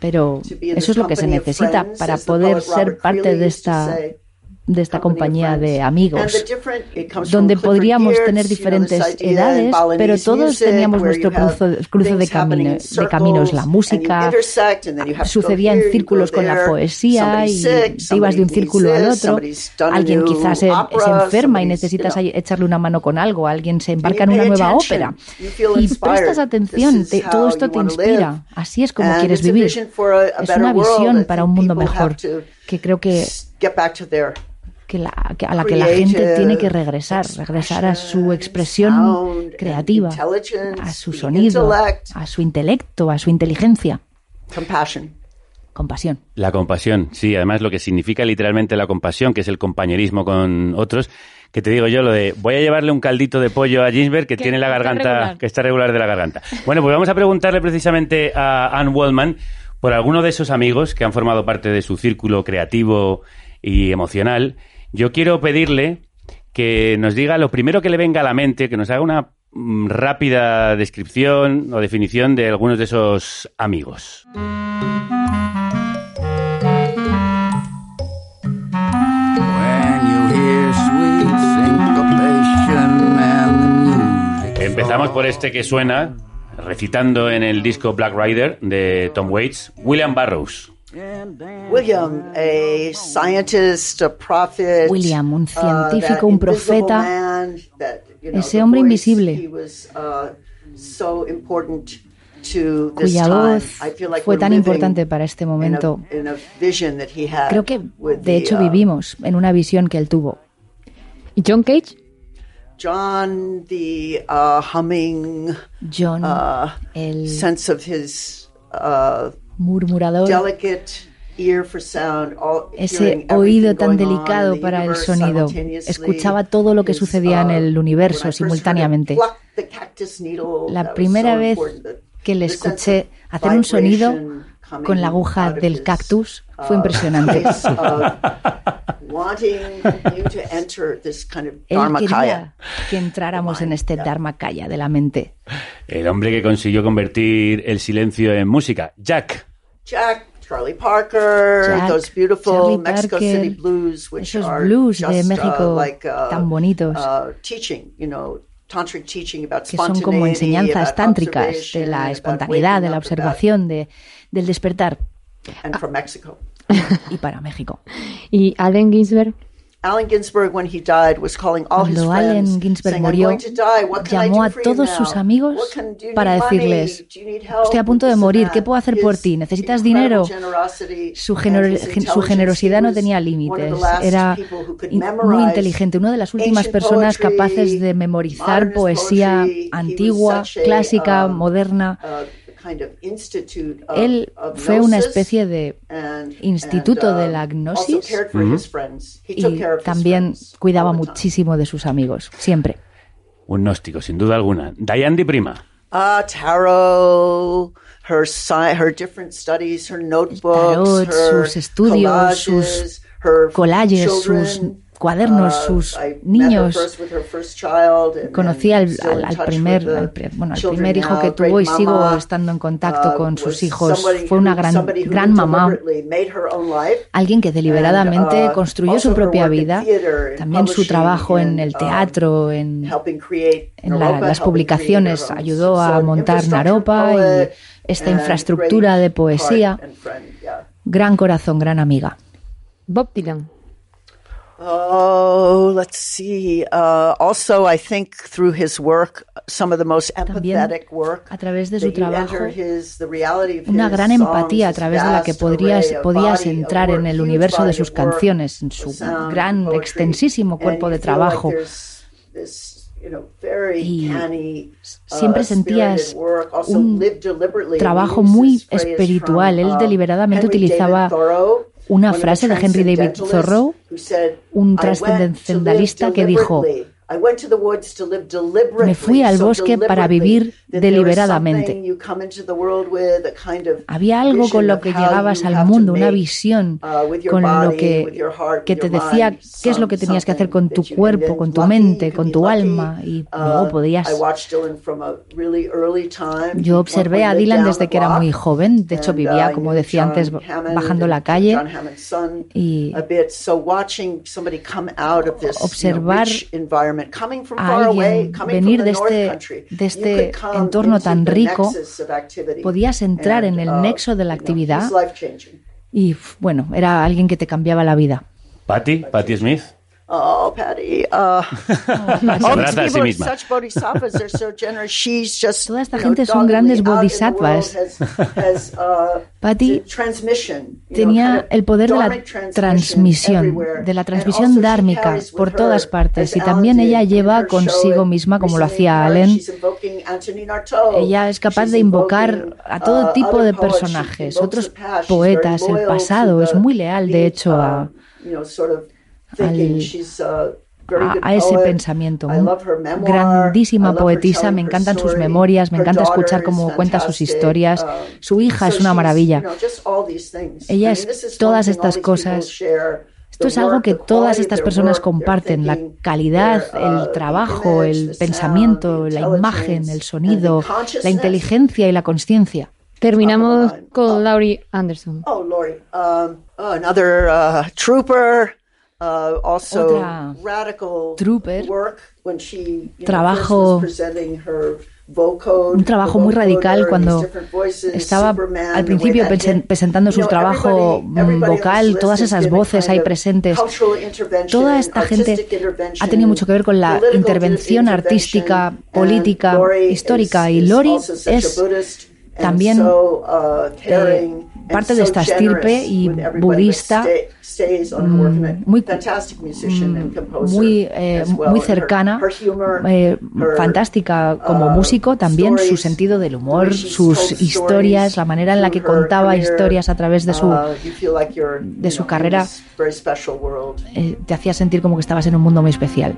Pero eso es lo que se necesita para poder ser parte de esta. De esta compañía de amigos, donde podríamos tener diferentes edades, pero todos teníamos nuestro cruce, cruce de, camino- caminos, la música, sucedía en círculos con la poesía y te ibas de un círculo al otro. Alguien quizás se, enferma y necesitas echarle una mano con algo, alguien se embarca en una nueva ópera. Y prestas atención, te- todo esto te inspira, así es como quieres vivir. Es una visión para un mundo mejor que creo que que la- que a la que la gente tiene que regresar, regresar a su expresión creativa, a su sonido, a su intelecto, a su inteligencia, compassion. compasión. La compasión, sí, además lo que significa literalmente la compasión, que es el compañerismo con otros, que te digo yo lo de voy a llevarle un caldito de pollo a Ginsberg que, Que tiene la garganta, regular. que está regular de la garganta. Bueno, pues vamos a preguntarle precisamente a Anne Waldman por alguno de esos amigos que han formado parte de su círculo creativo y emocional. Yo quiero pedirle que nos diga lo primero que le venga a la mente, que nos haga una mm, rápida descripción o definición de algunos de esos amigos. Empezamos por este que suena, recitando en el disco Black Rider de Tom Waits, William Burroughs. William, a scientist, a prophet, William, un uh, científico, un profeta, man that, you know, ese hombre invisible. he was, uh, so important cuya voz I feel like fue tan importante para este in a- momento. in a vision that he had Creo que, de hecho, uh, vivimos en una visión que él tuvo. ¿Y John Cage? John, the uh, humming John, uh, el sense of his uh, murmurador, ese oído tan delicado para el sonido. Escuchaba todo lo que sucedía en uh, el I universo simultáneamente. La primera vez que le escuché hacer un sonido con la aguja del cactus fue uh, impresionante. Wanting you to enter this kind of Él dharmakaya. quería que entráramos en este dharmakaya de la mente. El hombre que consiguió convertir el silencio en música, Jack. Jack, Charlie Parker, Jack, those beautiful Charlie Mexico Parker, City blues, which esos are blues de just, uh, México like, uh, tan bonitos. uh, teaching, you know, tantric teaching about que son como spontaneity, enseñanzas tántricas de observation, la espontaneidad, de la observación, de, del despertar and from Mexico. Y para México. ¿Y Allen Ginsberg? Allen Ginsberg, when he died, was calling all his Cuando friends, Allen Ginsberg saying, "I'm murió, going to die. What can I llamó a todos sus amigos para need money? decirles, estoy a punto de morir, that?" ¿qué puedo hacer por His ti? ¿Necesitas dinero? generosity Su, gener- su generosidad He no tenía one of límites, the last era muy inteligente, una de las últimas personas poetry, capaces de memorizar poesía antigua, clásica, um, moderna. Él fue una especie de instituto de um, la also gnosis y también friends cuidaba muchísimo de sus amigos, siempre. Un gnóstico, sin duda alguna. Diane Di Prima. Uh, tarot, her her different studies, her notebooks, tarot, her sus estudios, collages, sus collages, sus cuadernos, Uh, sus niños. Conocí al, al- al primer, al bueno, al primer hijo que tuvo y sigo estando en contacto uh, con sus hijos. Fue una gran, gran mamá. Alguien que deliberadamente uh, construyó su propia vida, también su trabajo en el um, teatro, en, la- las publicaciones, ayudó a montar Naropa y esta infraestructura de poesía. Gran corazón, gran amiga. Bob Dylan. Oh, let's see. Uh, also, I think through his work, some of the most empathetic work. a través de su trabajo, enter his, the reality of Una gran empatía a través de la que podrías, podías entrar en el universo de sus canciones, en su gran, extensísimo cuerpo de trabajo. Y canny, uh, siempre sentías un trabajo muy espiritual. Él uh, deliberadamente utilizaba una frase de Henry David Thoreau, un "I went to live trascendentalista que dijo, deliberately. I went to the woods to live deliberately. Me fui al bosque para vivir deliberadamente. Había algo con lo que llegabas al mundo, una visión uh, con lo que, que te decía qué es lo que tenías que hacer con tu cuerpo, con tu mente, con tu alma y Uh, luego podías... Early time. Yo observé a Dylan desde que era muy joven, de hecho vivía, uh, como decía antes, bajando la calle y observar a far away, alguien coming venir de este, de este entorno tan the rico, podías entrar en And, el uh, nexo de la actividad y bueno, era alguien que te cambiaba la vida. Patty, Patty Smith. Oh, Patty. Uh, Se all a these sí people are such bodhisattvas. They're so generous. She's just Toda esta gente son grandes bodhisattvas. uh, Patty tenía el poder de la transmisión, de la And transmisión dármica por todas partes y Alan también ella lleva consigo misma, como lo hacía Allen, ella es capaz de invocar invoking, a todo uh, tipo other de personajes, otros the past. She's poetas, very el pasado, es muy leal de hecho a, al- a- a ese poet. pensamiento. I love her memoir. I Grandísima poetisa, me her encantan sus memorias, me Her encanta daughter escuchar is cómo cuenta sus historias. Um, Su hija es una maravilla. Ella es mean, this is todas estas all these people cosas. share. Esto es The algo work, que the todas estas personas comparten, la calidad, el uh, trabajo, image, el the pensamiento, sound, the la imagen, intelligence, el sonido, and the consciousness. la inteligencia y la conciencia. Terminamos Oh. con Laurie Anderson. Oh, Lori. Um, oh, another uh, trooper. Uh, also Otra radical trooper. work when she you Trabajo- Un trabajo muy radical cuando estaba al principio presentando su trabajo mm, vocal, todas esas voces ahí presentes. Toda esta gente ha tenido mucho que ver con la intervención artística, política, histórica. is- Y Lori es también and parte de esta estirpe y budista, mm, muy- composer muy, eh, muy cercana, eh, fantástica como uh, músico, también su sentido del humor, sus historias, la manera en la que contaba historias a través de su, uh, de su carrera. eh, te hacía sentir como que estabas en un mundo muy especial.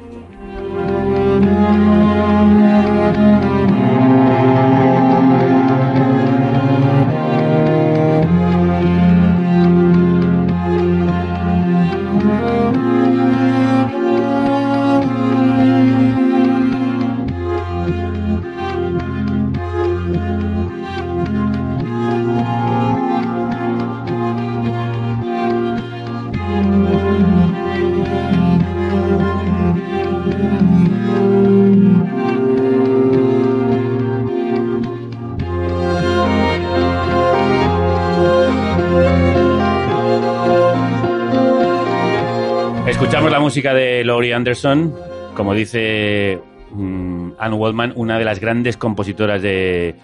Música de Laurie Anderson, como dice mm, Anne Waldman, una de las grandes compositoras de-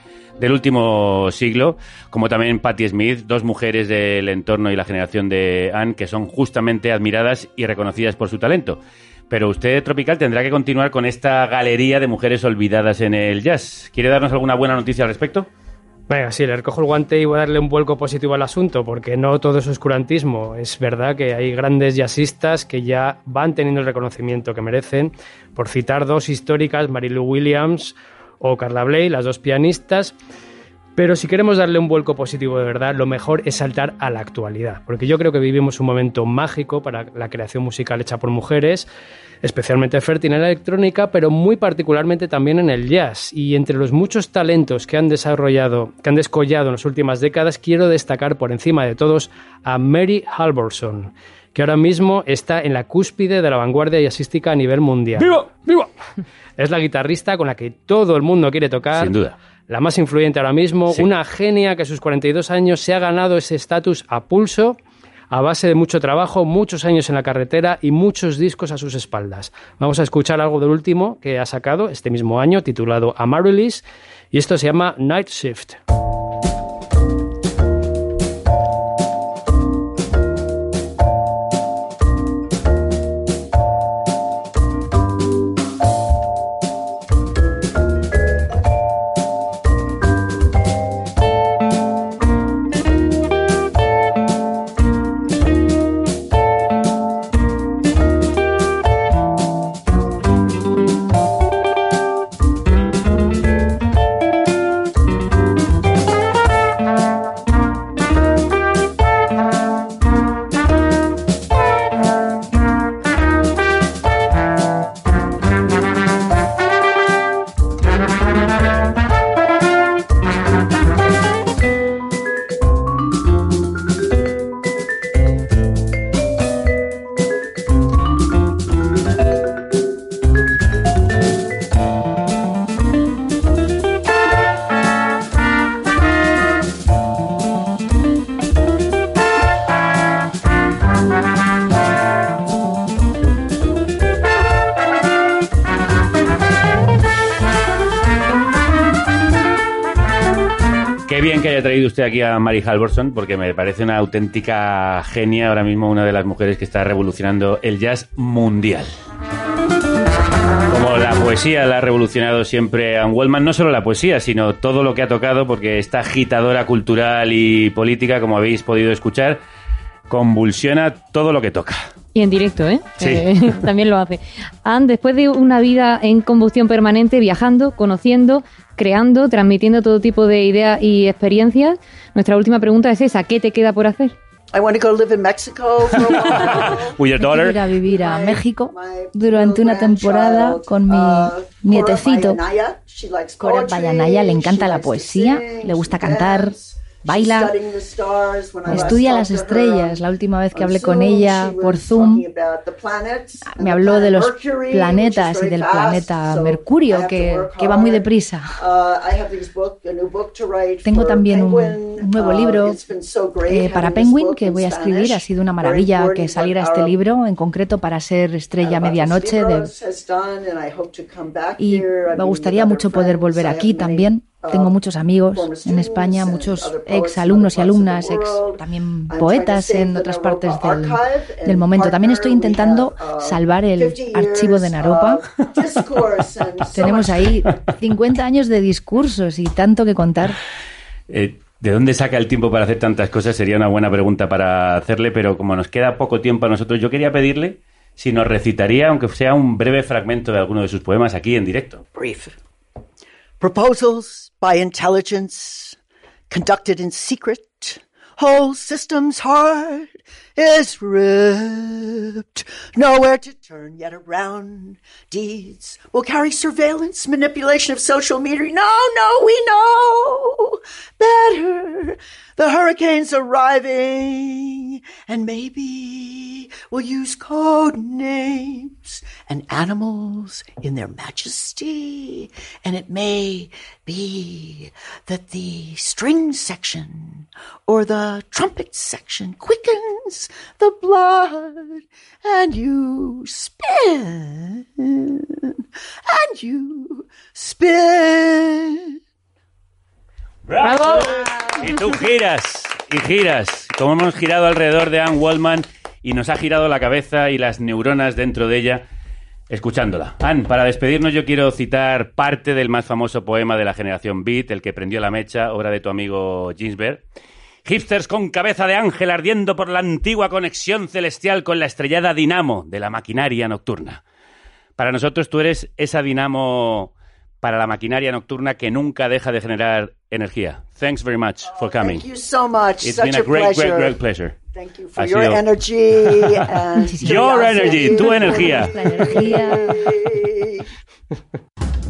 del último siglo, como también Patti Smith, dos mujeres del entorno y la generación de Anne que son justamente admiradas y reconocidas por su talento. Pero usted, Tropical, tendrá que continuar con esta galería de mujeres olvidadas en el jazz. ¿Quiere darnos alguna buena noticia al respecto? Venga, sí, le recojo el guante y voy a darle un vuelco positivo al asunto, porque no todo es oscurantismo. Es verdad que hay grandes jazzistas que ya van teniendo el reconocimiento que merecen. Por citar dos históricas, Marilu Williams o Carla Bley, las dos pianistas. Pero si queremos darle un vuelco positivo de verdad, lo mejor es saltar a la actualidad, porque yo creo que vivimos un momento mágico para la creación musical hecha por mujeres, especialmente fértil en la electrónica, pero muy particularmente también en el jazz. Y entre los muchos talentos que han desarrollado, que han descollado en las últimas décadas, quiero destacar por encima de todos a Mary Halvorson, que ahora mismo está en la cúspide de la vanguardia jazzística a nivel mundial. ¡Viva! ¡Viva! Es la guitarrista con la que todo el mundo quiere tocar. Sin duda. La más influyente ahora mismo, Sí. una genia que a sus 42 años se ha ganado ese estatus a pulso, a base de mucho trabajo, muchos años en la carretera y muchos discos a sus espaldas. Vamos a escuchar algo del último que ha sacado este mismo año, titulado Amaryllis, y esto se llama Night Shift. Usted aquí a Mary Halvorson, porque me parece una auténtica genia, ahora mismo una de las mujeres que está revolucionando el jazz mundial. Como la poesía la ha revolucionado siempre a Wellman, no solo la poesía, sino todo lo que ha tocado, porque esta agitadora cultural y política, como habéis podido escuchar, convulsiona todo lo que toca. Y en directo, ¿eh? Sí. Eh, también lo hace. Anne, después de una vida en combustión permanente, viajando, conociendo, creando, transmitiendo todo tipo de ideas y experiencias, nuestra última pregunta es esa, ¿qué te queda por hacer? I want to go live in Mexico for a while. With your Quiero ir a vivir a México durante una temporada con mi nietecito. Cora Bayanaya le encanta la poesía, le gusta cantar, baila, estudia las estrellas. La última vez que hablé con ella por Zoom, me habló de los planetas y del planeta Mercurio, que, que va muy deprisa. Tengo también un, un nuevo libro eh, para Penguin que voy a escribir. Ha sido una maravilla que saliera este libro, en concreto para ser estrella medianoche. De, y me gustaría mucho poder volver aquí también. Tengo muchos amigos en España, muchos ex alumnos y alumnas, ex también poetas en otras partes del, del momento. También estoy intentando salvar el archivo de Naropa. Tenemos ahí 50 años de discursos y tanto que contar. Eh, ¿De dónde saca el tiempo para hacer tantas cosas? Sería una buena pregunta para hacerle, pero como nos queda poco tiempo a nosotros, yo quería pedirle si nos recitaría, aunque sea un breve fragmento de alguno de sus poemas aquí en directo. Brief. Proposals by intelligence conducted in secret. Whole system's heart is ripped. Nowhere to turn yet around. Deeds will carry surveillance, manipulation of social media. No, no, we know better. The hurricane's arriving, and maybe we'll use code names and animals in their majesty. And it may be that the string section or the trumpet section quickens the blood, and you spin, and you spin. ¡Bravo! Y tú giras y giras, como hemos girado alrededor de Anne Wallman y nos ha girado la cabeza y las neuronas dentro de ella escuchándola. Anne, para despedirnos yo quiero citar parte del más famoso poema de la generación Beat, el que prendió la mecha, obra de tu amigo Ginsberg. Hipsters con cabeza de ángel ardiendo por la antigua conexión celestial con la estrellada dinamo de la maquinaria nocturna. Para nosotros tú eres esa dinamo para la maquinaria nocturna que nunca deja de generar energía. Thanks very much for coming. Thank you so much. It's Such been a a great, pleasure. great, great pleasure. Thank you for Ha your sido- energy and Your energy, tu energía.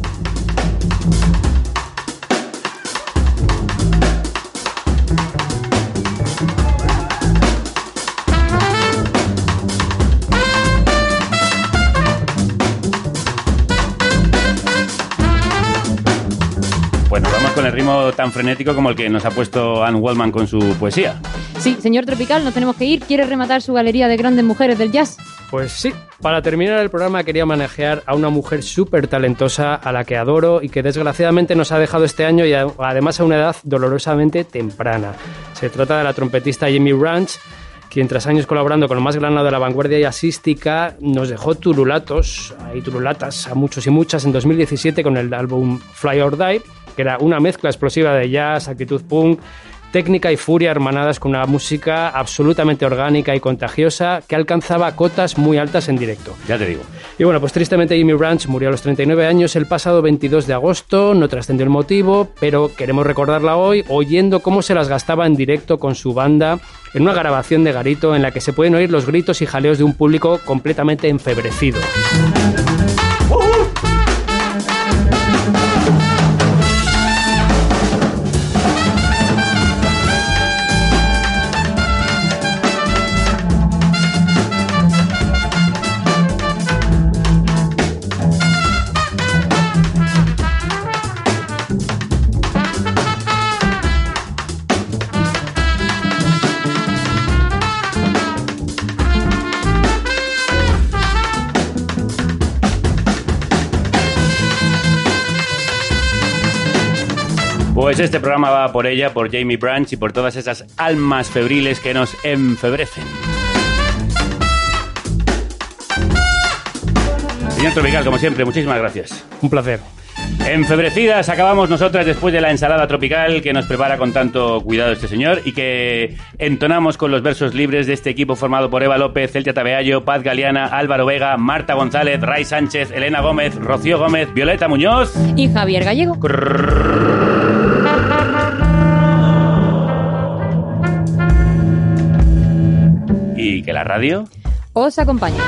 con el ritmo tan frenético como el que nos ha puesto Anne Wallman con su poesía. Sí, señor Tropical, nos tenemos que ir. ¿Quiere rematar su galería de grandes mujeres del jazz? Pues sí, para terminar el programa quería manejar a una mujer súper talentosa a la que adoro y que desgraciadamente nos ha dejado este año y además a una edad dolorosamente temprana. Se trata de la trompetista Jimmy Ranch, quien tras años colaborando con lo más granado de la vanguardia jazzística nos dejó turulatos, ahí turulatas a muchos y muchas en 2017 con el álbum Fly or Die, que era una mezcla explosiva de jazz, actitud punk, técnica y furia hermanadas con una música absolutamente orgánica y contagiosa que alcanzaba cotas muy altas en directo. Ya te digo. Y bueno, pues tristemente Jimmy Branch murió a los 39 años el pasado 22 de agosto, no trascendió el motivo, pero queremos recordarla hoy oyendo cómo se las gastaba en directo con su banda en una grabación de Garito en la que se pueden oír los gritos y jaleos de un público completamente enfebrecido. Pues este programa va por ella, por Jamie Branch y por todas esas almas febriles que nos enfebrecen. Señor Tropical, como siempre, muchísimas gracias. Un placer. Enfebrecidas acabamos nosotras después de la ensalada tropical que nos prepara con tanto cuidado este señor y que entonamos con los versos libres de este equipo formado por Eva López, Celtia Tabeallo, Paz Galeana, Álvaro Vega, Marta González, Ray Sánchez, Elena Gómez, Rocío Gómez, Violeta Muñoz. Y Javier Gallego. Que la radio Os acompaña.